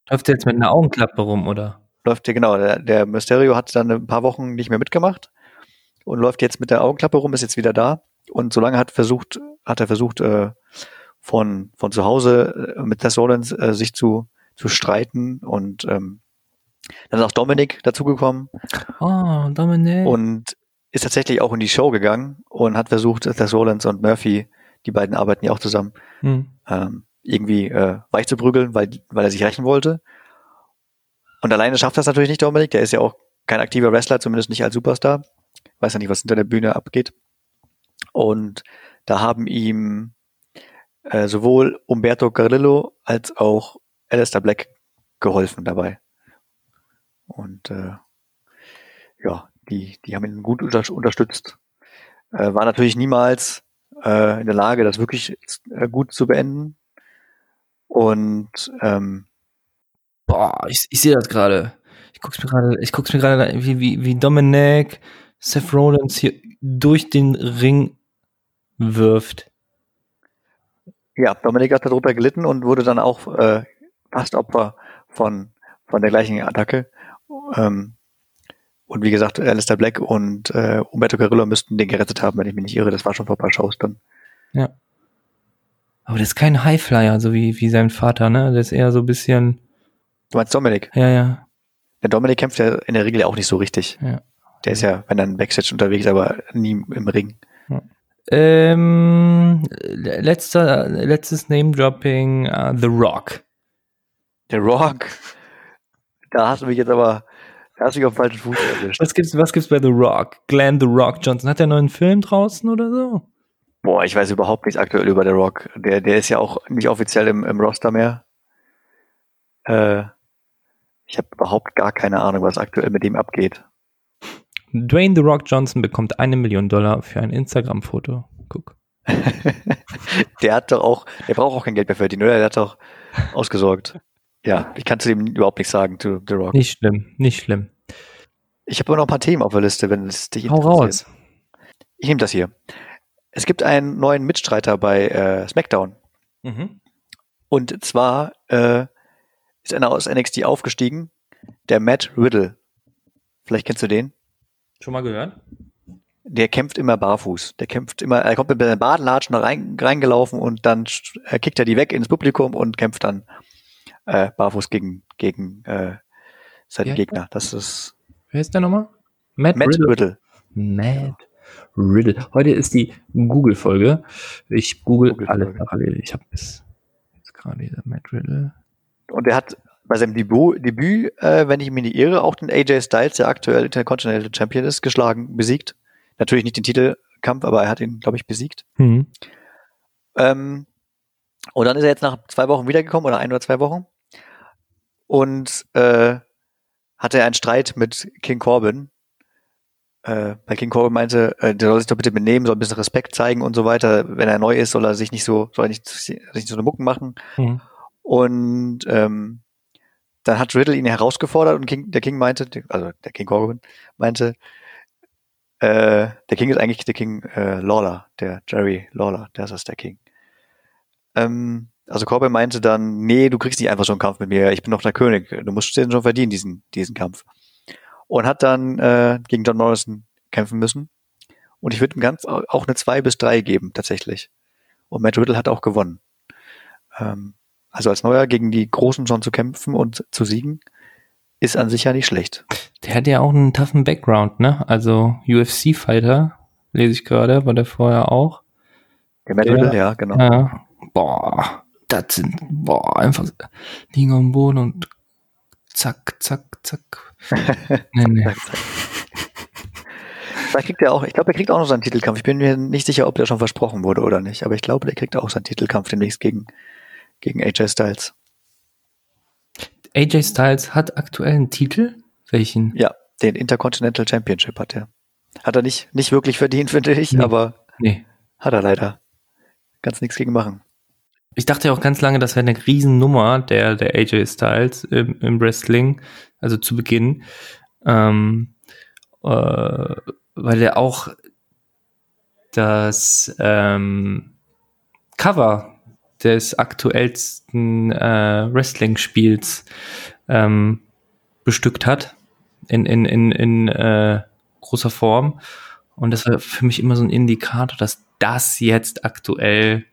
Läuft der jetzt mit einer Augenklappe rum, oder? läuft ja genau, der, der Mysterio hat dann ein paar Wochen nicht mehr mitgemacht und läuft jetzt mit der Augenklappe rum, ist jetzt wieder da und solange hat versucht, hat er versucht, äh, von, von zu Hause äh, mit Rollins äh, sich zu, zu streiten und ähm, dann ist auch Dominik dazugekommen Oh, Dominik. und ist tatsächlich auch in die Show gegangen und hat versucht, Seth Rollins und Murphy, die beiden arbeiten ja auch zusammen, Hm. ähm, irgendwie äh, weich zu prügeln, weil, weil er sich rächen wollte. Und alleine schafft das natürlich nicht Dominik, der ist ja auch kein aktiver Wrestler, zumindest nicht als Superstar. Weiß ja nicht, was hinter der Bühne abgeht. Und da haben ihm äh, sowohl Umberto Carrillo als auch Alistair Black geholfen dabei. Und äh, ja, die, die haben ihn gut unter unterstützt. Äh, war natürlich niemals äh, in der Lage, das wirklich äh, gut zu beenden. Und ähm, Boah, ich, ich sehe das gerade. Ich guck's mir gerade, ich guck's mir gerade, wie, wie, wie Dominic Seth Rollins hier durch den Ring wirft. ja, Dominik hat darunter gelitten und wurde dann auch äh, fast Opfer von, von der gleichen Attacke. Ähm, und wie gesagt, Alistair Black und äh, Umberto Carrillo müssten den gerettet haben, wenn ich mich nicht irre. Das war schon vor ein paar Shows dann. Aber das ist kein Highflyer, so wie, wie sein Vater, ne? Der ist eher so ein bisschen, Du meinst Dominik? ja, ja, Der Dominik kämpft ja in der Regel ja auch nicht so richtig. ja. Der ist ja, wenn dann Backstage unterwegs, aber nie im Ring. Ähm, letzter, letztes Name-Dropping, uh, The Rock. Der Rock, da hast du mich jetzt aber, mich auf den falschen Fuß erwischt. Was gibt's, was gibt's bei The Rock? Glenn The Rock Johnson. Hat der einen neuen Film draußen oder so? Boah, ich weiß überhaupt nichts aktuell über der Rock. Der, der ist ja auch nicht offiziell im, im Roster mehr. Äh, ich habe überhaupt gar keine Ahnung, was aktuell mit dem abgeht. Dwayne The Rock Johnson bekommt eine Million Dollar für ein Instagram-Foto. Guck. der hat doch auch, der braucht auch kein Geld mehr verdienen, oder? Der hat doch ausgesorgt. Ja, ich kann zu dem überhaupt nichts sagen, zu The Rock. Nicht schlimm, nicht schlimm. Ich habe aber noch ein paar Themen auf der Liste, wenn es dich Hau interessiert. raus. Ich nehme das hier. Es gibt einen neuen Mitstreiter bei äh, SmackDown. Mhm. Und zwar äh, ist einer aus NXT aufgestiegen, der Matt Riddle. Vielleicht kennst du den? Schon mal gehört? Der kämpft immer barfuß. Der kämpft immer, er kommt mit seinen Badenlatschen rein, reingelaufen und dann äh, kickt er die weg ins Publikum und kämpft dann äh, barfuß gegen, gegen äh, seinen Ja. Gegner. Das ist Wer ist der nochmal? Matt, Matt Riddle. Riddle. Matt Riddle. Heute ist die Google-Folge. Ich google Google-Folge. alles parallel. Ich habe bis jetzt gerade dieser Matt Riddle. Und er hat bei seinem Debüt, Debüt äh, wenn ich mich nicht irre, auch den AJ Styles, der aktuell Intercontinental Champion ist, geschlagen, besiegt. Natürlich nicht den Titelkampf, aber er hat ihn, glaube ich, besiegt. Mhm. Ähm, Und dann ist er jetzt nach zwei Wochen wiedergekommen oder ein oder zwei Wochen und äh, hatte einen Streit mit King Corbin. Äh, weil King Corbin meinte, äh, der soll sich doch bitte benehmen, soll ein bisschen Respekt zeigen und so weiter. Wenn er neu ist, soll er sich nicht so, soll er nicht, sich nicht so eine Mucken machen. Mhm. Und ähm, dann hat Riddle ihn herausgefordert und King, der King meinte, also der King Corbin meinte, äh, der King ist eigentlich der King äh, Lawler, der Jerry Lawler, der ist der King. Ähm, also Corbin meinte dann, nee, du kriegst nicht einfach so einen Kampf mit mir, ich bin doch der König, du musst den schon verdienen, diesen, diesen Kampf. Und hat dann äh, gegen John Morrison kämpfen müssen. Und ich würde ihm ganz auch eine 2 bis 3 geben, tatsächlich. Und Matt Riddle hat auch gewonnen. Ähm, also als Neuer gegen die Großen schon zu kämpfen und zu siegen, ist an sich ja nicht schlecht. Der hat ja auch einen toughen Background, ne? Also UFC-Fighter, lese ich gerade, war der vorher auch. Der Riddle, ja, genau. Ja. Boah, das sind, boah, einfach liegen am Boden und zack, zack, zack. nee, nee. Vielleicht kriegt er auch, ich glaube, er kriegt auch noch seinen Titelkampf. Ich bin mir nicht sicher, ob der schon versprochen wurde oder nicht, aber ich glaube, der kriegt auch seinen Titelkampf demnächst gegen, gegen AJ Styles. AJ Styles hat aktuell einen Titel? Welchen? Ja, den Intercontinental Championship hat er. Hat er nicht, nicht wirklich verdient, finde ich, Nee. aber Nee. hat er leider. Kannst nichts gegen machen. Ich dachte ja auch ganz lange, das wäre eine Riesennummer, der, der AJ Styles im, im Wrestling, also zu Beginn. Ähm, äh, weil er auch das ähm, Cover des aktuellsten äh, Wrestling-Spiels ähm, bestückt hat in, in, in, in äh, großer Form. Und das war für mich immer so ein Indikator, dass das jetzt aktuell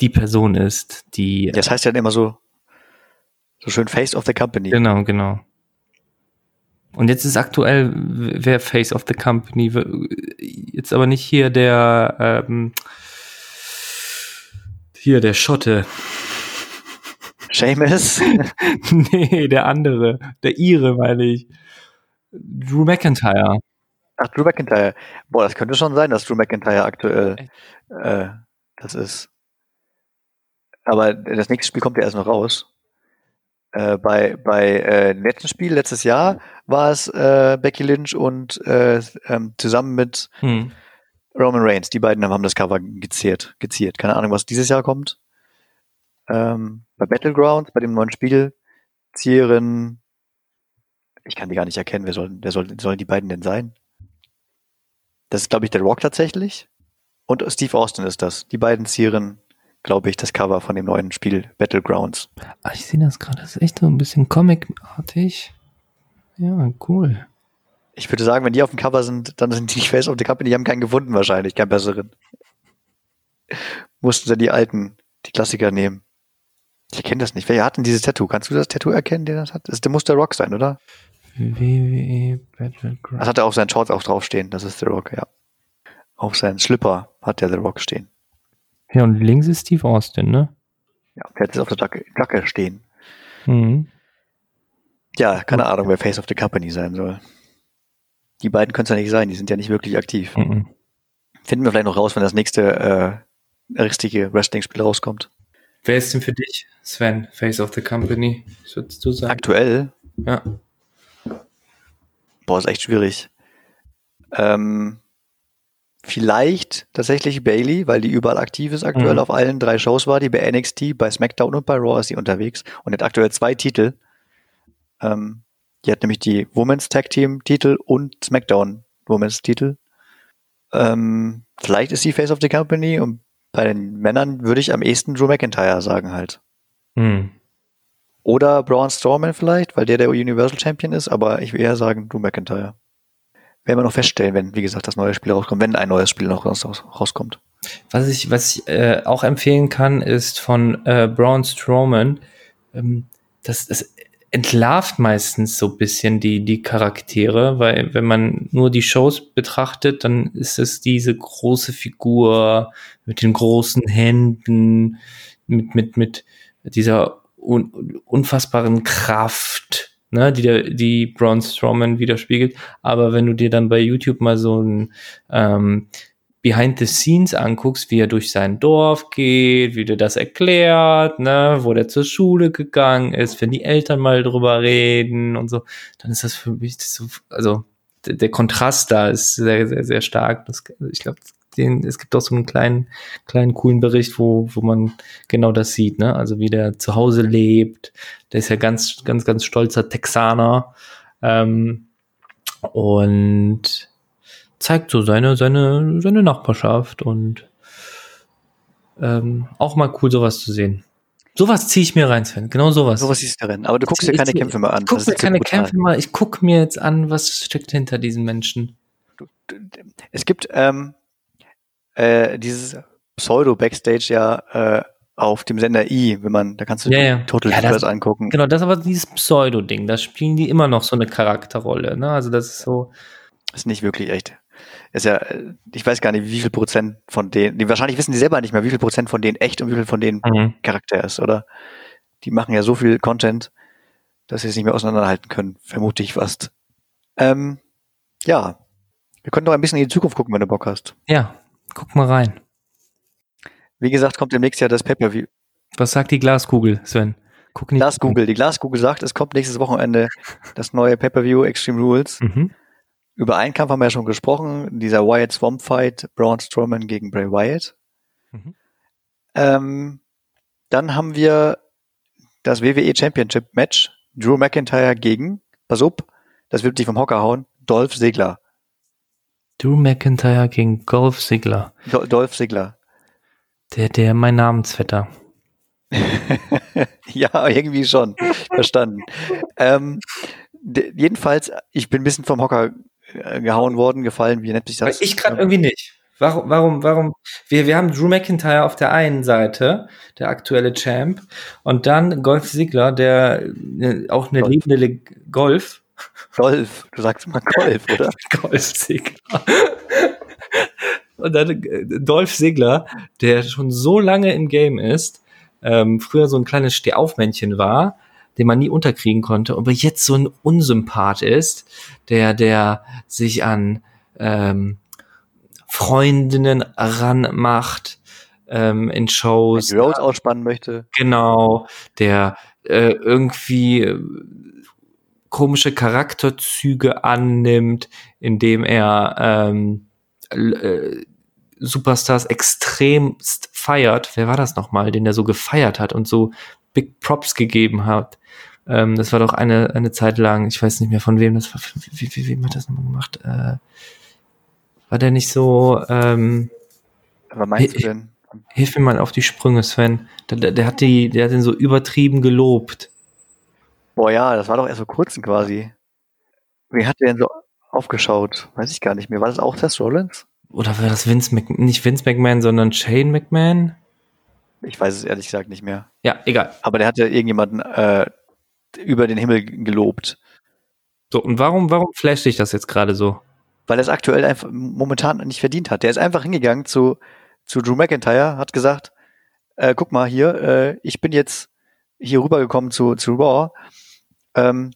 die Person ist, die. Das heißt ja immer so, so schön Face of the Company. Genau, genau. Und jetzt ist aktuell, wer Face of the Company, jetzt aber nicht hier der, ähm, hier der Schotte. Seamus. nee, der andere, der Ire, meine ich. Drew McIntyre. Ach, Drew McIntyre. Boah, das könnte schon sein, dass Drew McIntyre aktuell äh, das ist. Aber das nächste Spiel kommt ja erst noch raus. Äh, bei bei äh, dem letzten Spiel letztes Jahr war es äh, Becky Lynch und äh, ähm, zusammen mit Hm. Roman Reigns. Die beiden haben das Cover geziert. geziert. Keine Ahnung, was dieses Jahr kommt. Ähm, bei Battlegrounds, bei dem neuen Spiel, zieren. Ich kann die gar nicht erkennen. Wer soll, wer soll, sollen die beiden denn sein? Das ist, glaube ich, der Rock tatsächlich. Und Steve Austin ist das. Die beiden zieren, glaube ich, das Cover von dem neuen Spiel Battlegrounds. Ah, ich sehe das gerade, das ist echt so ein bisschen comicartig. Ja, cool. Ich würde sagen, wenn die auf dem Cover sind, dann sind die Face of the Company, die haben keinen gefunden wahrscheinlich, keinen besseren. Mussten sie die alten, die Klassiker nehmen. Ich kenne das nicht. Wer hat denn dieses Tattoo? Kannst du das Tattoo erkennen, den das hat? Das muss der Rock sein, oder? WWE Battleground. Das hat er auf seinen Shorts auch draufstehen. Das ist The Rock, ja. Auf seinen Slipper hat der The Rock stehen. Ja, und links ist Steve Austin, ne? Ja, der hat es auf der Jacke, Jacke stehen. Mhm. Ja, keine Ahnung, wer Face of the Company sein soll. Die beiden können es ja nicht sein, die sind ja nicht wirklich aktiv. Mhm. Finden wir vielleicht noch raus, wenn das nächste äh, richtige Wrestling-Spiel rauskommt. Wer ist denn für dich, Sven, Face of the Company? Was würdest du sagen? Aktuell, Ja. boah, ist echt schwierig. Ähm, vielleicht tatsächlich Bailey, weil die überall aktiv ist aktuell Mhm. auf allen drei Shows war, die bei NXT, bei SmackDown und bei Raw ist sie unterwegs und hat aktuell zwei Titel. Ähm, die hat nämlich die Women's Tag Team Titel und SmackDown Women's Titel. Ähm, vielleicht ist sie Face of the Company und bei den Männern würde ich am ehesten Drew McIntyre sagen halt. Mhm. Oder Braun Strowman vielleicht, weil der der Universal Champion ist, aber ich will eher sagen Drew McIntyre. Werden wir noch feststellen, wenn, wie gesagt, das neue Spiel rauskommt, wenn ein neues Spiel noch raus, rauskommt. Was ich, was ich äh, auch empfehlen kann, ist von äh, Braun Strowman. Ähm, das, das entlarvt meistens so ein bisschen die, die Charaktere, weil wenn man nur die Shows betrachtet, dann ist es diese große Figur mit den großen Händen, mit, mit, mit dieser un, unfassbaren Kraft, ne, die, der, die Braun Strowman widerspiegelt. Aber wenn du dir dann bei YouTube mal so ein ähm, Behind the Scenes anguckst, wie er durch sein Dorf geht, wie der das erklärt, ne, wo der zur Schule gegangen ist, wenn die Eltern mal drüber reden und so, dann ist das für mich so, also der, der Kontrast da ist sehr, sehr, sehr stark. Das, ich glaube, den, es gibt auch so einen kleinen, kleinen coolen Bericht, wo, wo man genau das sieht, ne? Also wie der zu Hause lebt. Der ist ja ganz, ganz, ganz stolzer Texaner. Ähm, und zeigt so seine, seine, seine Nachbarschaft und ähm, auch mal cool, sowas zu sehen. Sowas ziehe ich mir rein, Sven. Genau sowas. Sowas siehst du drin. Aber du guckst dir keine Kämpfe mehr an. Ich guck mir keine Kämpfe mehr. Ich gucke mir jetzt an, was steckt hinter diesen Menschen. Es gibt ähm, äh, dieses Pseudo-Backstage ja äh, auf dem Sender I, wenn man, da kannst du ja, ja. Total ja, das, angucken. Genau, das ist aber dieses Pseudo-Ding. Da spielen die immer noch so eine Charakterrolle. Ne? Also das ist so. Das ist nicht wirklich echt ist ja, ich weiß gar nicht, wie viel Prozent von denen, die wahrscheinlich wissen die selber nicht mehr, wie viel Prozent von denen echt und wie viel von denen mhm. Charakter ist, oder? Die machen ja so viel Content, dass sie es nicht mehr auseinanderhalten können, vermute ich fast. Ähm, ja, wir können doch ein bisschen in die Zukunft gucken, wenn du Bock hast. Ja, guck mal rein. Wie gesagt, kommt im nächsten Jahr das Pay-Per-View. Was sagt die Glaskugel, Sven? Guck nicht. Glaskugel. Die Glaskugel sagt, es kommt nächstes Wochenende das neue Pay-Per-View Extreme Rules. Mhm. Über einen Kampf haben wir ja schon gesprochen, dieser Wyatt Swamp Fight, Braun Strowman gegen Bray Wyatt. Mhm. Ähm, dann haben wir das WWE Championship Match, Drew McIntyre gegen, pass auf, das wird dich vom Hocker hauen, Dolph Ziggler. Drew McIntyre gegen Dolph Ziggler. Do Dolph Ziggler. Der, der, mein Namensvetter. ja, irgendwie schon. Verstanden. ähm, jedenfalls, ich bin ein bisschen vom Hocker gehauen worden, gefallen, wie nennt sich das? Ich gerade irgendwie nicht. Warum, warum, warum? Wir, wir haben Drew McIntyre auf der einen Seite, der aktuelle Champ, und dann Golf Sigler, der äh, auch eine Golf. lebende Golf. Golf, du sagst immer Golf, oder? Golf Sigler. und dann äh, Dolph Sigler, der schon so lange im Game ist, ähm, früher so ein kleines Stehaufmännchen war, den man nie unterkriegen konnte, aber jetzt so ein Unsympath ist, der, der sich an ähm, Freundinnen ranmacht ähm, in Shows. Die Rose ausspannen möchte. Genau, der äh, irgendwie äh, komische Charakterzüge annimmt, indem er ähm, äh, Superstars extremst feiert. Wer war das nochmal, den er so gefeiert hat und so Big Props gegeben hat? Ähm, das war doch eine, eine Zeit lang, ich weiß nicht mehr von wem, das war, wie, wie, wie wem hat das nochmal gemacht? Äh, war der nicht so, ähm, Aber meinst du denn? Hilf mir mal auf die Sprünge, Sven. Der, der, der, hat die, der hat den so übertrieben gelobt. Boah, ja, das war doch erst vor kurzem quasi. Wie hat der denn so aufgeschaut? Weiß ich gar nicht mehr. War das auch Tess Rollins? Oder war das Vince Mc, nicht Vince McMahon, sondern Shane McMahon? Ich weiß es ehrlich gesagt nicht mehr. Ja, egal. Aber der hatte irgendjemanden äh, über den Himmel gelobt. So, und warum, warum flasht dich das jetzt gerade so? Weil er es aktuell einfach momentan nicht verdient hat. Der ist einfach hingegangen zu, zu Drew McIntyre, hat gesagt, äh, guck mal hier, äh, ich bin jetzt hier rübergekommen zu, zu Raw ähm,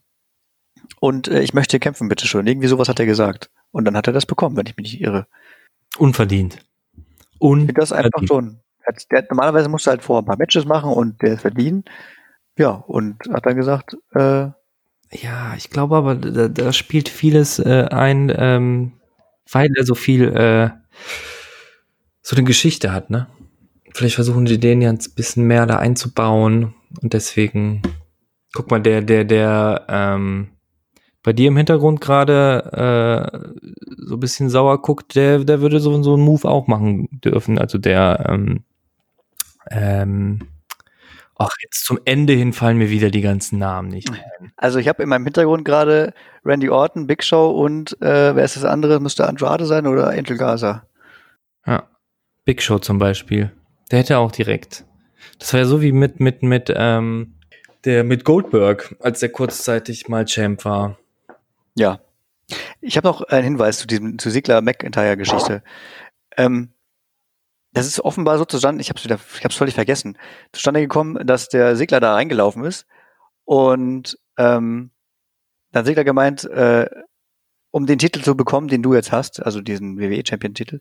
und äh, ich möchte kämpfen, bitteschön. Irgendwie sowas hat er gesagt. Und dann hat er das bekommen, wenn ich mich nicht irre. Unverdient. Unverdient. Das einfach schon. Der, normalerweise musst du halt vor ein paar Matches machen und der verdienen. Ja, und hat dann gesagt, äh, ja, ich glaube aber, da, da spielt vieles äh, ein, ähm, weil er so viel äh, so eine Geschichte hat, ne? Vielleicht versuchen die den ja ein bisschen mehr da einzubauen und deswegen, guck mal, der, der, der, ähm, bei dir im Hintergrund gerade äh, so ein bisschen sauer guckt, der, der würde so, so einen Move auch machen dürfen. Also der, ähm, ähm, Ach, jetzt zum Ende hin fallen mir wieder die ganzen Namen nicht ein. Also ich habe in meinem Hintergrund gerade Randy Orton, Big Show und äh, wer ist das andere? Müsste Andrade sein oder Angel Gaza? Ja, Big Show zum Beispiel. Der hätte auch direkt. Das war ja so wie mit mit mit ähm, der mit Goldberg, als der kurzzeitig mal Champ war. Ja. Ich habe noch einen Hinweis zu diesem zu Sigler McIntyre Geschichte. Ähm, das ist offenbar so zustande, ich habe es wieder, ich habe es völlig vergessen, zustande gekommen, dass der Segler da reingelaufen ist und ähm, dann Segler gemeint, äh, um den Titel zu bekommen, den du jetzt hast, also diesen WWE Champion Titel,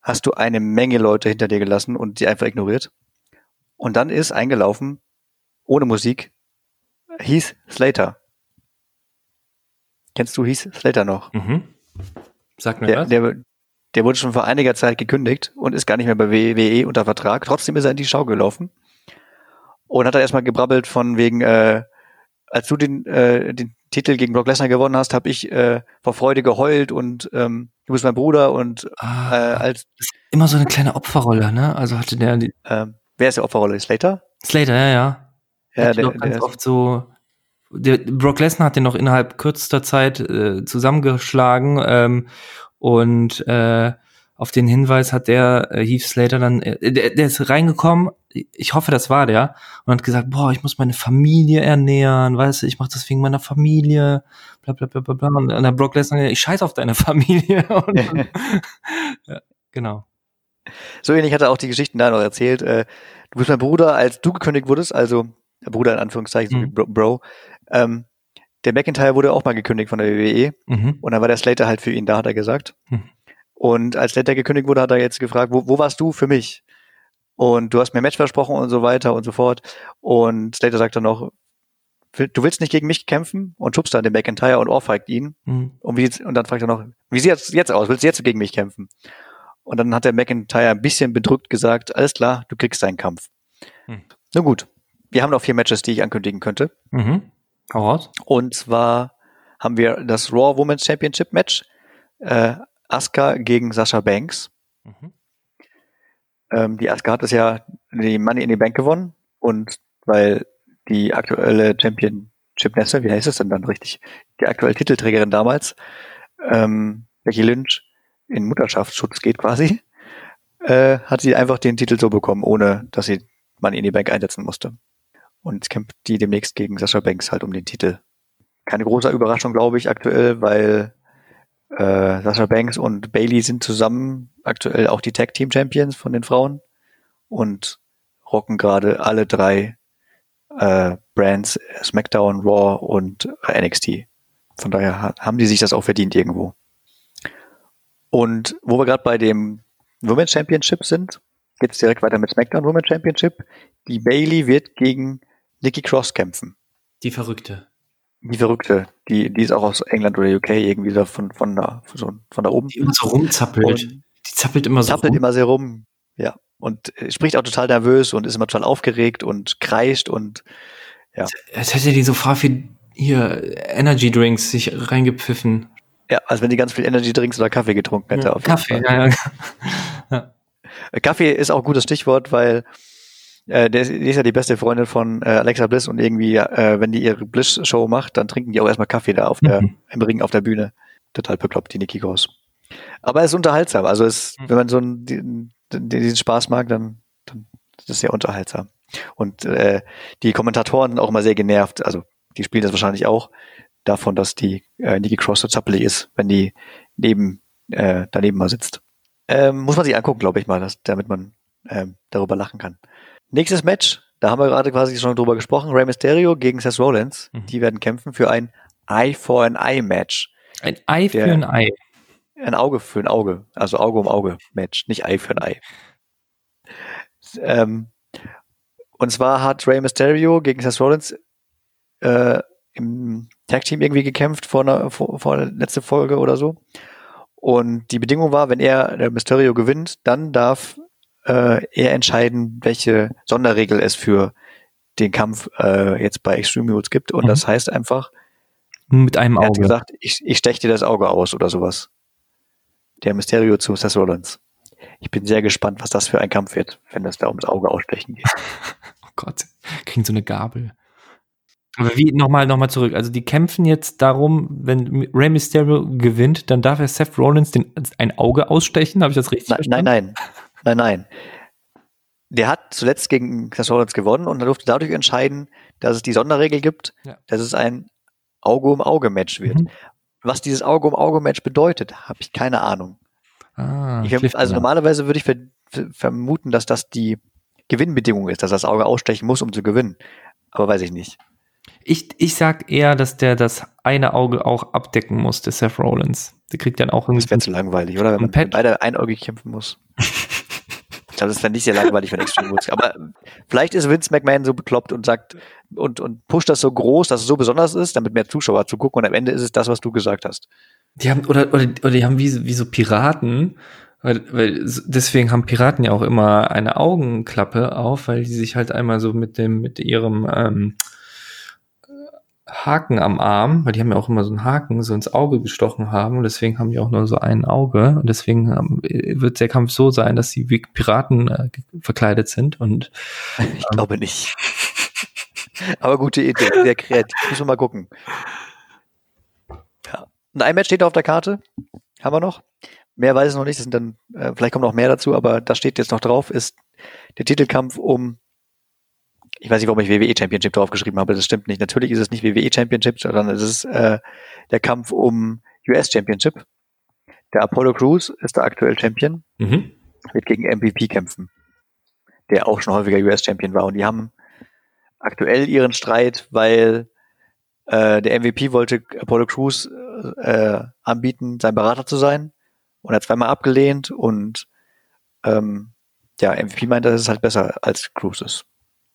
hast du eine Menge Leute hinter dir gelassen und sie einfach ignoriert. Und dann ist eingelaufen, ohne Musik, Heath Slater. Kennst du Heath Slater noch? Mhm. Sag mir Der, was. der, der wurde schon vor einiger Zeit gekündigt und ist gar nicht mehr bei WWE unter Vertrag. Trotzdem ist er in die Schau gelaufen und hat da erstmal gebrabbelt von wegen, äh, als du den, äh, den Titel gegen Brock Lesnar gewonnen hast, habe ich äh, vor Freude geheult und ähm, du bist mein Bruder und äh, ah, als immer so eine kleine Opferrolle, ne? Also hatte der die ähm, wer ist der Opferrolle? Slater? Slater, ja, ja. Ja, hat der, der, der ganz ist, oft so. Der, Brock Lesnar hat den noch innerhalb kürzester Zeit äh, zusammengeschlagen ähm, und äh, auf den Hinweis hat der äh, Heath Slater dann, äh, der, der ist reingekommen, ich hoffe, das war der, und hat gesagt, boah, ich muss meine Familie ernähren, weißt du, ich mache das wegen meiner Familie, bla bla bla bla bla. Und dann hat Brock Lesnar ich scheiß auf deine Familie. Und ja, genau. so ähnlich hat er auch die Geschichten da noch erzählt. Äh, du bist mein Bruder, als du gekündigt wurdest, also Bruder in Anführungszeichen, so Mhm. wie Bro. Bro ähm, der McIntyre wurde auch mal gekündigt von der WWE Mhm. und dann war der Slater halt für ihn da, hat er gesagt. Mhm. Und als Slater gekündigt wurde, hat er jetzt gefragt, wo, wo warst du für mich? Und du hast mir ein Match versprochen und so weiter und so fort. Und Slater sagt dann noch, "Will- du willst nicht gegen mich kämpfen? Und schubst dann den McIntyre und ohrfeigt ihn. Mhm. Und, wie, und dann fragt er noch, wie sieht es jetzt aus? Willst du jetzt gegen mich kämpfen? Und dann hat der McIntyre ein bisschen bedrückt gesagt, alles klar, du kriegst deinen Kampf. Hm. Na gut, wir haben noch vier Matches, die ich ankündigen könnte. Mhm. Raus. Und zwar haben wir das Raw Women's Championship Match. Äh, Asuka gegen Sasha Banks. Mhm. Ähm, die Asuka hat es ja die Money in the Bank gewonnen. Und weil die aktuelle Championship Nesse, wie heißt es denn dann richtig? Die aktuelle Titelträgerin damals, ähm, Becky Lynch, in Mutterschaftsschutz geht quasi, äh, hat sie einfach den Titel so bekommen, ohne dass sie Money in the Bank einsetzen musste. Und kämpft die demnächst gegen Sasha Banks halt um den Titel. Keine große Überraschung, glaube ich, aktuell, weil äh, Sasha Banks und Bailey sind zusammen aktuell auch die Tag Team Champions von den Frauen und rocken gerade alle drei äh, Brands SmackDown, Raw und NXT. Von daher ha- haben die sich das auch verdient irgendwo. Und wo wir gerade bei dem Women's Championship sind, geht's direkt weiter mit SmackDown Women's Championship. Die Bailey wird gegen Nikki Cross kämpfen. Die Verrückte. Die Verrückte, die, die ist auch aus England oder UK irgendwie da von, von, da, von, so, von da oben. Die immer so rumzappelt. Und die zappelt immer so zappelt rum. immer sehr rum. Ja. Und äh, spricht auch total nervös und ist immer total aufgeregt und kreischt und Als hätte die so fahr viel hier Energy Drinks sich reingepfiffen. ja, als wenn die ganz viel Energy Drinks oder Kaffee getrunken hätte. auf jeden Kaffee, Fall. ja, ja. Kaffee ist auch ein gutes Stichwort, weil äh, der ist, die ist ja die beste Freundin von äh, Alexa Bliss und irgendwie, äh, wenn die ihre Bliss-Show macht, dann trinken die auch erstmal Kaffee da auf der, Mhm. im Ring auf der Bühne. Total bekloppt, die Nikki Cross. Aber es ist unterhaltsam. Also es, Mhm. wenn man so einen, die- die- diesen Spaß mag, dann, dann ist es sehr unterhaltsam. Und äh, die Kommentatoren sind auch immer sehr genervt. Also die spielen das wahrscheinlich auch davon, dass die äh, Nikki Cross so zappelig ist, wenn die neben äh, daneben mal sitzt. Ähm, muss man sich angucken, glaube ich mal, dass, damit man ähm, darüber lachen kann. Nächstes Match, da haben wir gerade quasi schon drüber gesprochen, Rey Mysterio gegen Seth Rollins. Mhm. Die werden kämpfen für ein Eye for an Eye Match. Ein Ei für ein Ei. Ein Auge für ein Auge, also Auge um Auge Match, nicht Ei für ein Ei. Ähm, und zwar hat Rey Mysterio gegen Seth Rollins äh, im Tag Team irgendwie gekämpft vor einer vor, vor der letzte Folge oder so. Und die Bedingung war, wenn er der Mysterio gewinnt, dann darf äh, er entscheiden, welche Sonderregel es für den Kampf äh, jetzt bei Extreme Rules gibt. Und Mhm. das heißt einfach, Mit einem er hat Auge. gesagt, ich, ich stech dir das Auge aus oder sowas. Der Mysterio zu Seth Rollins. Ich bin sehr gespannt, was das für ein Kampf wird, wenn es da ums Auge ausstechen geht. Oh Gott, kriegen so eine Gabel. Aber wie, nochmal, nochmal zurück. Also die kämpfen jetzt darum, wenn Rey Mysterio gewinnt, dann darf er Seth Rollins den, ein Auge ausstechen. Habe ich das richtig Nein, verstanden? nein, nein, nein, nein. Der hat zuletzt gegen Seth Rollins gewonnen und er durfte dadurch entscheiden, dass es die Sonderregel gibt, Ja. dass es ein Auge um Auge Match wird. Mhm. Was dieses Auge um Auge Match bedeutet, habe ich keine Ahnung. Ah, Ich, also normalerweise würde ich ver ver vermuten, dass das die Gewinnbedingung ist, dass das Auge ausstechen muss, um zu gewinnen. Aber weiß ich nicht. Ich, ich sag eher, dass der das eine Auge auch abdecken muss, der Seth Rollins. Der kriegt dann auch Das wäre zu langweilig, oder? Wenn man beide einäugig kämpfen muss. glaube, das wäre nicht sehr langweilig für Extreme Rules. Aber vielleicht ist Vince McMahon so bekloppt und sagt und, und pusht das so groß, dass es so besonders ist, damit mehr Zuschauer zu gucken und am Ende ist es das, was du gesagt hast. Die haben, oder, oder, oder die haben wie, so- wie so Piraten, weil, weil deswegen haben Piraten ja auch immer eine Augenklappe auf, weil die sich halt einmal so mit dem, mit ihrem ähm, Haken am Arm, weil die haben ja auch immer so einen Haken, so ins Auge gestochen haben und deswegen haben die auch nur so ein Auge und deswegen ähm, wird der Kampf so sein, dass sie wie Piraten äh, verkleidet sind und Ich glaube nicht. Aber gute Idee, sehr kreativ. Müssen wir mal gucken. Ja. Und ein Match steht auf der Karte. Haben wir noch. Mehr weiß ich noch nicht. Das sind dann, äh, vielleicht kommt noch mehr dazu, aber das steht jetzt noch drauf, ist der Titelkampf um, ich weiß nicht, warum ich WWE Championship draufgeschrieben habe, das stimmt nicht. Natürlich ist es nicht WWE Championship, sondern es ist äh, der Kampf um US Championship. Der Apollo Crews ist der aktuell Champion mhm. wird gegen MVP kämpfen, der auch schon häufiger US-Champion war. Und die haben aktuell ihren Streit, weil äh, der MVP wollte Apollo Crews äh, anbieten, sein Berater zu sein und er hat zweimal abgelehnt und ähm, ja, MVP meinte, dass es halt besser als Crews ist.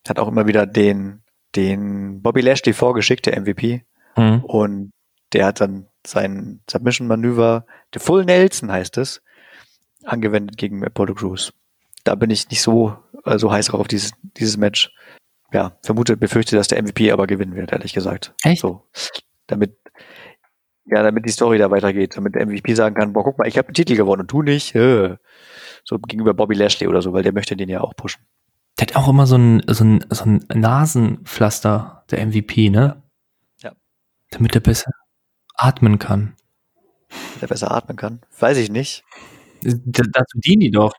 Hat auch immer wieder den, den Bobby Lashley vorgeschickt, der MVP, Mhm. und der hat dann sein Submission-Manöver, der Full Nelson heißt es, angewendet gegen Apollo Crews. Da bin ich nicht so, äh, so heiß drauf auf dieses, dieses Match. Ja, vermute, befürchte, dass der MVP aber gewinnen wird, ehrlich gesagt. Echt? So. Damit, ja, damit die Story da weitergeht, damit der MVP sagen kann, boah, guck mal, ich habe den Titel gewonnen und du nicht. Äh. So gegenüber Bobby Lashley oder so, weil der möchte den ja auch pushen. Der hat auch immer so ein, so ein, so ein Nasenpflaster, der MVP, ne? Ja. Damit er besser atmen kann. Der besser atmen kann. Weiß ich nicht. D dazu dienen die doch.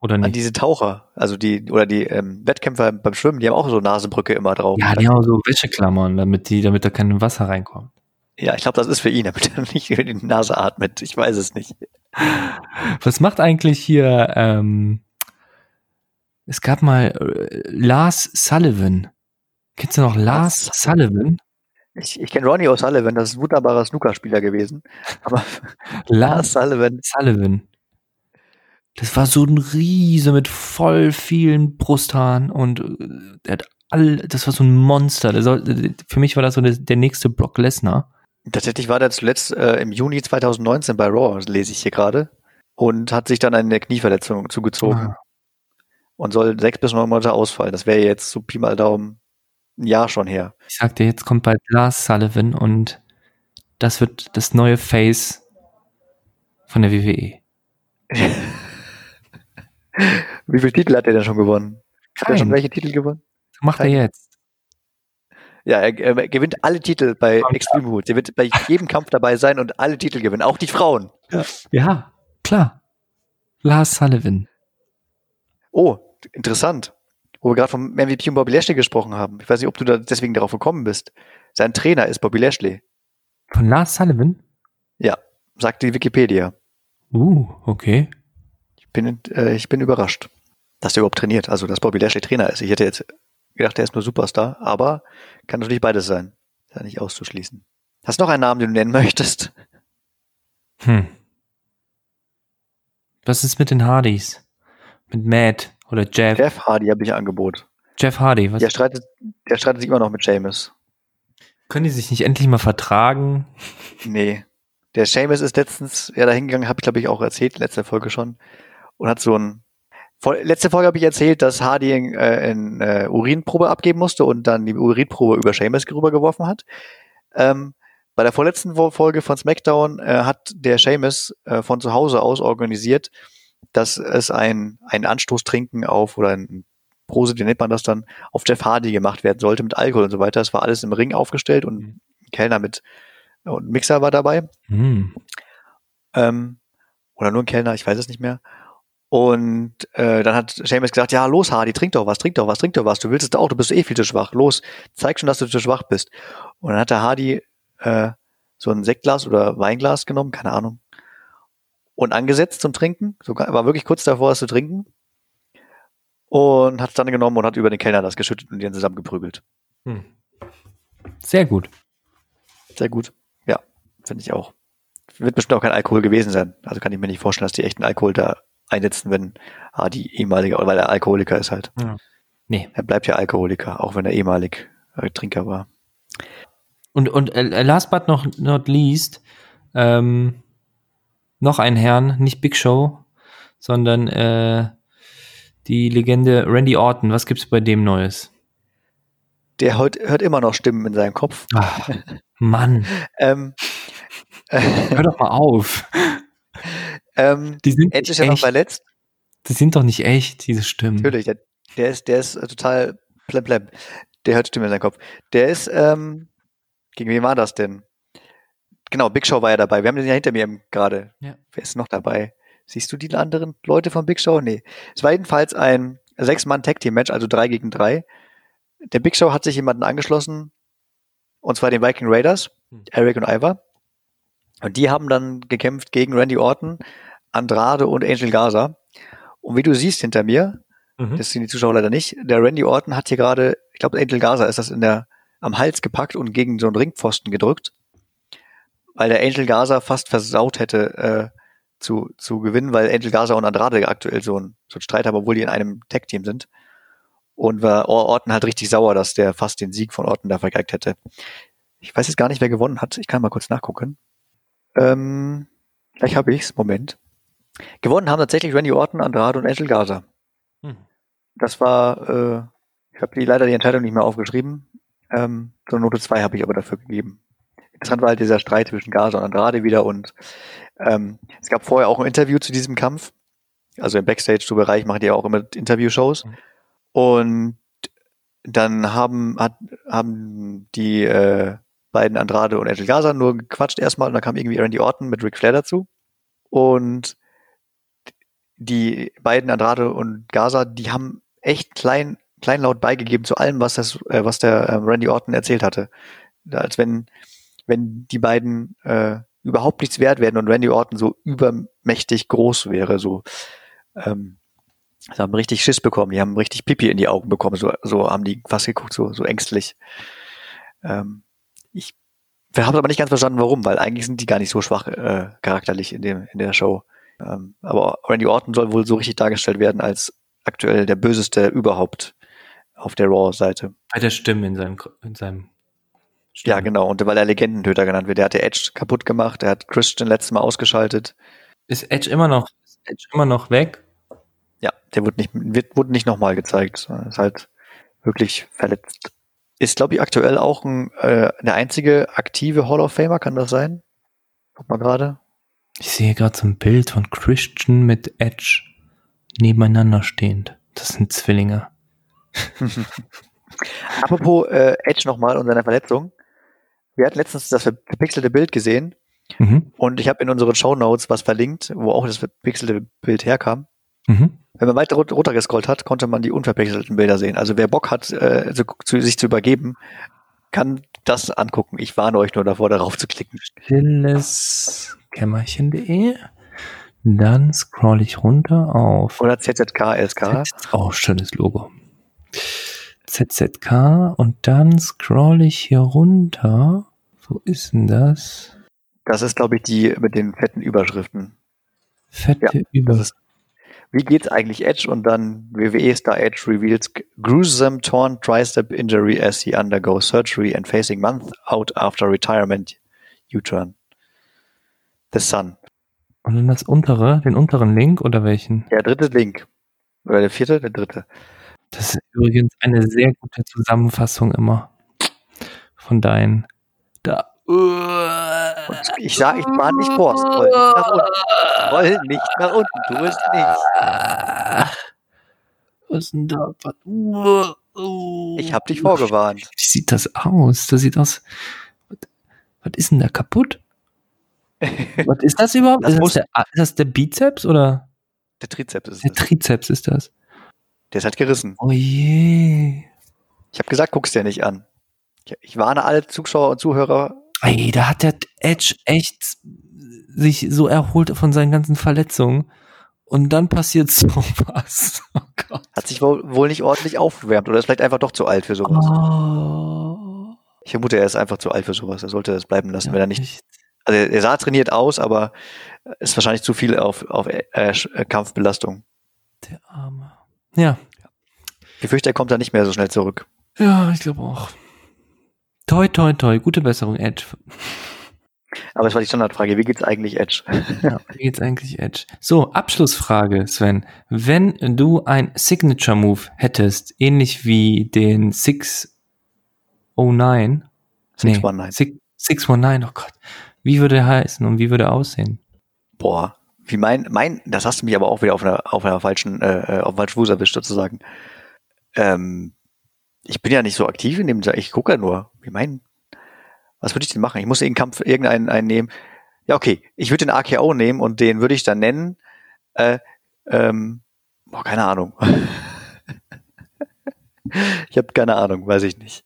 Oder An nicht? diese Taucher, also die, oder die ähm, Wettkämpfer beim Schwimmen, die haben auch so Nasenbrücke immer drauf. Ja, die haben so Wäscheklammern, damit die, damit da kein Wasser reinkommt. Ja, ich glaube, das ist für ihn, damit er nicht über die Nase atmet. Ich weiß es nicht. Was macht eigentlich hier, ähm, es gab mal äh, Lars Sullivan. Kennst du noch Lars Sullivan? Ich, ich kenne Ronnie O'Sullivan, das ist ein wunderbarer Snookerspieler gewesen. Aber Lars Sullivan, Sullivan. Das war so ein Riese mit voll vielen Brusthaaren und äh, der hat all, das war so ein Monster. Soll, für mich war das so der, der nächste Brock Lesnar. tatsächlich war der zuletzt äh, im Juni 2019 bei Raw, lese ich hier gerade, und hat sich dann eine Knieverletzung zugezogen Ah. Und soll sechs bis neun Monate ausfallen. Das wäre jetzt so Pi mal Daumen ein Jahr schon her. Ich sagte, jetzt kommt bald Lars Sullivan und das wird das neue Face von der WWE. Wie viele Titel hat er denn schon gewonnen? Hat er schon welche Titel gewonnen? Macht er Keinen. jetzt. Ja, er, er gewinnt alle Titel bei Kommt Extreme Rules. Er wird bei jedem Kampf dabei sein und alle Titel gewinnen, auch die Frauen. Ja, klar. Lars Sullivan. Oh, interessant. Wo wir gerade vom MVP und Bobby Lashley gesprochen haben. Ich weiß nicht, ob du da deswegen darauf gekommen bist. Sein Trainer ist Bobby Lashley. Von Lars Sullivan? Ja, sagt die Wikipedia. Uh, okay. Ich bin, äh, ich bin überrascht, dass er überhaupt trainiert. Also, dass Bobby Lashley Trainer ist. Ich hätte jetzt gedacht, er ist nur Superstar, aber kann natürlich beides sein. Ist ja nicht auszuschließen. Hast du noch einen Namen, den du nennen möchtest? Hm. Was ist mit den Hardys? Mit Matt oder Jeff? Jeff Hardy habe ich ein Angebot. Jeff Hardy, was? Der streitet, der streitet sich immer noch mit Seamus. Können die sich nicht endlich mal vertragen? Nee. Der Seamus ist letztens ja da hingegangen, habe ich glaube ich auch erzählt, letzte Folge schon, und hat so ein Letzte Folge habe ich erzählt, dass Hardy äh, eine äh, Urinprobe abgeben musste und dann die Urinprobe über Seamus rübergeworfen hat. Ähm, bei der vorletzten Folge von SmackDown äh, hat der Seamus äh, von zu Hause aus organisiert, dass es ein, ein Anstoßtrinken auf oder ein Prose, wie nennt man das dann, auf Jeff Hardy gemacht werden sollte mit Alkohol und so weiter. Es war alles im Ring aufgestellt und ein Kellner mit und ein Mixer war dabei. Hm. Ähm, oder nur ein Kellner, ich weiß es nicht mehr. Und äh, dann hat Seamus gesagt, ja, los Hardy, trink doch was, trink doch was, trink doch was. Du willst es auch, du bist eh viel zu schwach. Los, zeig schon, dass du zu schwach bist. Und dann hat der Hardy äh, so ein Sektglas oder Weinglas genommen, keine Ahnung, und angesetzt zum Trinken. Sogar war wirklich kurz davor, es zu trinken. Und hat es dann genommen und hat über den Kellner das geschüttet und dann zusammengeprügelt. Hm. Sehr gut. Sehr gut. Ja, finde ich auch. Wird bestimmt auch kein Alkohol gewesen sein. Also kann ich mir nicht vorstellen, dass die echten Alkohol da einsetzen, wenn ah, die ehemalige, weil er Alkoholiker ist halt. Ja. Nee. Er bleibt ja Alkoholiker, auch wenn er ehemalig äh, Trinker war. Und, und äh, last but not, not least, ähm, noch ein Herrn, nicht Big Show, sondern äh, die Legende Randy Orton. Was gibt's bei dem Neues? Der hört, hört immer noch Stimmen in seinem Kopf. Ach, Mann, Ähm, hör doch mal auf. ähm, Die sind, nicht ja noch verletzt. die sind doch nicht echt, diese Stimmen. Natürlich, der, der ist, der ist äh, total plem plem. Der hört Stimmen in seinem Kopf. Der ist, ähm, gegen wen war das denn? Genau, Big Show war ja dabei. Wir haben den ja hinter mir gerade. Ja. Wer ist noch dabei? Siehst du die anderen Leute von Big Show? Nee. Es war jedenfalls ein Sechs-Mann-Tag-Team-Match, also drei gegen drei. Der Big Show hat sich jemanden angeschlossen, und zwar den Viking Raiders, Hm. Eric und Ivar. Und die haben dann gekämpft gegen Randy Orton, Andrade und Angel Gaza. Und wie du siehst hinter mir, Mhm. das sehen die Zuschauer leider nicht. Der Randy Orton hat hier gerade, ich glaube, Angel Gaza ist das in der, am Hals gepackt und gegen so einen Ringpfosten gedrückt, weil der Angel Gaza fast versaut hätte, äh, zu, zu gewinnen, weil Angel Gaza und Andrade aktuell so ein, so ein Streit haben, obwohl die in einem Tag-Team sind. Und war Or- Orton halt richtig sauer, dass der fast den Sieg von Orton da vergeigt hätte. Ich weiß jetzt gar nicht, wer gewonnen hat. Ich kann mal kurz nachgucken. Ähm, gleich habe ich's. Moment. Gewonnen haben tatsächlich Randy Orton, Andrade und Angel Gaza. Hm. Das war, äh, ich habe die leider die Entscheidung nicht mehr aufgeschrieben. Ähm, so eine Note 2 habe ich aber dafür gegeben. Interessant war halt dieser Streit zwischen Gaza und Andrade wieder und ähm, es gab vorher auch ein Interview zu diesem Kampf. Also im Backstage-Bereich machen die ja auch immer Interview-Shows. Mhm. Und dann haben, hat, haben die äh, beiden Andrade und Angel Gaza nur gequatscht erstmal und dann kam irgendwie Randy Orton mit Ric Flair dazu. Und die beiden Andrade und Gaza, die haben echt klein, kleinlaut beigegeben zu allem, was das, äh, was der äh, Randy Orton erzählt hatte. Als wenn, wenn die beiden äh, überhaupt nichts wert werden und Randy Orton so übermächtig groß wäre, so ähm, sie haben richtig Schiss bekommen, die haben richtig Pipi in die Augen bekommen, so, so haben die fast geguckt, so, so ängstlich. Ähm, ich habe aber nicht ganz verstanden, warum, weil eigentlich sind die gar nicht so schwach äh, charakterlich in dem in der Show. Ähm, aber Randy Orton soll wohl so richtig dargestellt werden als aktuell der böseste überhaupt auf der Raw-Seite. Bei der Stimme in seinem, in seinem Ja, genau. Und weil er Legendentöter genannt wird. Der hat der Edge kaputt gemacht, der hat Christian letztes Mal ausgeschaltet. Ist Edge immer noch, ist Edge immer noch weg? Ja, der wird nicht, wird, wurde nicht nochmal gezeigt. Ist halt wirklich verletzt. Ist, glaube ich, aktuell auch ein, äh, der einzige aktive Hall of Famer, kann das sein? Guck mal gerade. Ich sehe gerade so ein Bild von Christian mit Edge nebeneinander stehend. Das sind Zwillinge. Apropos äh, Edge nochmal und seiner Verletzung. Wir hatten letztens das verpixelte Bild gesehen Mhm. und ich habe in unseren Show Notes was verlinkt, wo auch das verpixelte Bild herkam. Mhm. Wenn man weiter run- runtergescrollt hat, konnte man die unverpixelten Bilder sehen. Also wer Bock hat, äh, so, zu, sich zu übergeben, kann das angucken. Ich warne euch nur davor, darauf zu klicken. Stilles Kämmerchen.de. Dann scroll ich runter auf Oder ZZK, LSK. Z- Oh, schönes Logo. ZZK und dann scroll ich hier runter. Wo ist denn das? Das ist, glaube ich, die mit den fetten Überschriften. Fette Über. Das ist, wie geht's eigentlich Edge? Und dann WWE Star Edge reveals gruesome torn tricep injury as he undergoes surgery and facing month out after retirement U-turn. The Sun. Und dann das untere, den unteren Link oder welchen? Der dritte Link. Oder der vierte? Der dritte. Das ist übrigens eine sehr gute Zusammenfassung immer von deinen. Da. Und ich sage, ich war nicht vor. Scroll nicht nach unten. Scroll nicht nach unten. Tu es nicht. Was ist denn da? Ich habe dich vorgewarnt. Wie sieht das aus? Das sieht aus. Was, was ist denn da kaputt? Was ist das überhaupt? Das ist, das der, ist das der Bizeps oder Der Trizeps ist der es. Trizeps ist das? Der ist halt gerissen. Oh je. Ich habe gesagt, guck's dir nicht an. Ich, warne alle Zuschauer und Zuhörer. Ey, da hat der Edge echt sich so erholt von seinen ganzen Verletzungen. Und dann passiert sowas. Oh Gott. Hat sich wohl, wohl nicht ordentlich aufgewärmt oder ist vielleicht einfach doch zu alt für sowas. Oh. Ich vermute, er ist einfach zu alt für sowas. Er sollte das bleiben lassen, Ja, wenn er nicht. Also er sah trainiert aus, aber ist wahrscheinlich zu viel auf, auf äh, Kampfbelastung. Der Arme. Ja, Ich fürchte, er kommt da nicht mehr so schnell zurück. ja, ich glaube auch. Toi, toi, toi. Gute Besserung, Edge. Aber es war die Standardfrage, wie geht's eigentlich Edge? Ja, wie geht's eigentlich Edge? So, Abschlussfrage, Sven. Wenn du ein Signature Move hättest, ähnlich wie den 609, 619. Six- 619, oh Gott. Wie würde er heißen und wie würde er aussehen? Boah, wie mein, mein, das hast du mich aber auch wieder auf einer, auf einer falschen, äh, auf einem falschen Fuß erwischt sozusagen. Ähm, ich bin ja nicht so aktiv in dem, ich gucke ja nur. Wie mein, was würde ich denn machen? Ich muss irgendeinen Kampf, irgendeinen einen nehmen. Ja, okay, ich würde den AKO nehmen und den würde ich dann nennen, äh, ähm, boah, keine Ahnung. ich habe keine Ahnung, weiß ich nicht.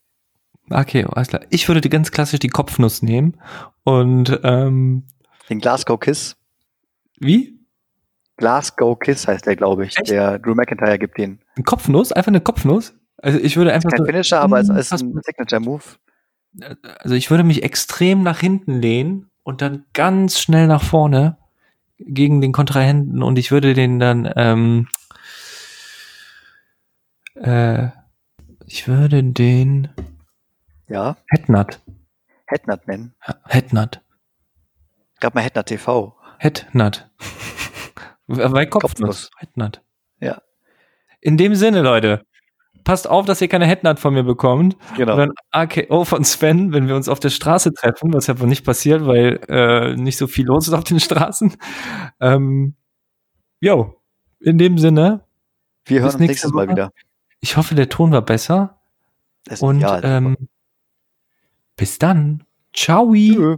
Okay, alles klar. Ich würde die ganz klassisch die Kopfnuss nehmen und ähm, Den Glasgow Kiss. wie? Glasgow Kiss heißt der, glaube ich. Echt? Der Drew McIntyre gibt den. Eine Kopfnuss? Einfach eine Kopfnuss? Also ich würde einfach Kein so, Finisher, aber es ist Fast- ein Signature Move. also ich würde mich extrem nach hinten lehnen und dann ganz schnell nach vorne gegen den Kontrahenten und ich würde den dann ähm, äh, ich würde den Ja, Headnut Headnut nennen. Headnut Gab mal Headnut TV. Headnut bei Kopfnuss Kopfnuss. Headnut Ja. in dem Sinne Leute passt auf dass ihr keine Headnut von mir bekommt Genau. Oder ein AKO von Sven, wenn wir uns auf der Straße treffen, was ja wohl nicht passiert, weil äh, nicht so viel los ist auf den Straßen. Ähm, jo, in dem Sinne, Wir hören uns nächste nächstes Mal Woche. wieder. ich hoffe, der Ton war besser. Das- Und ja, ähm, bis dann. Ciao. Tschö.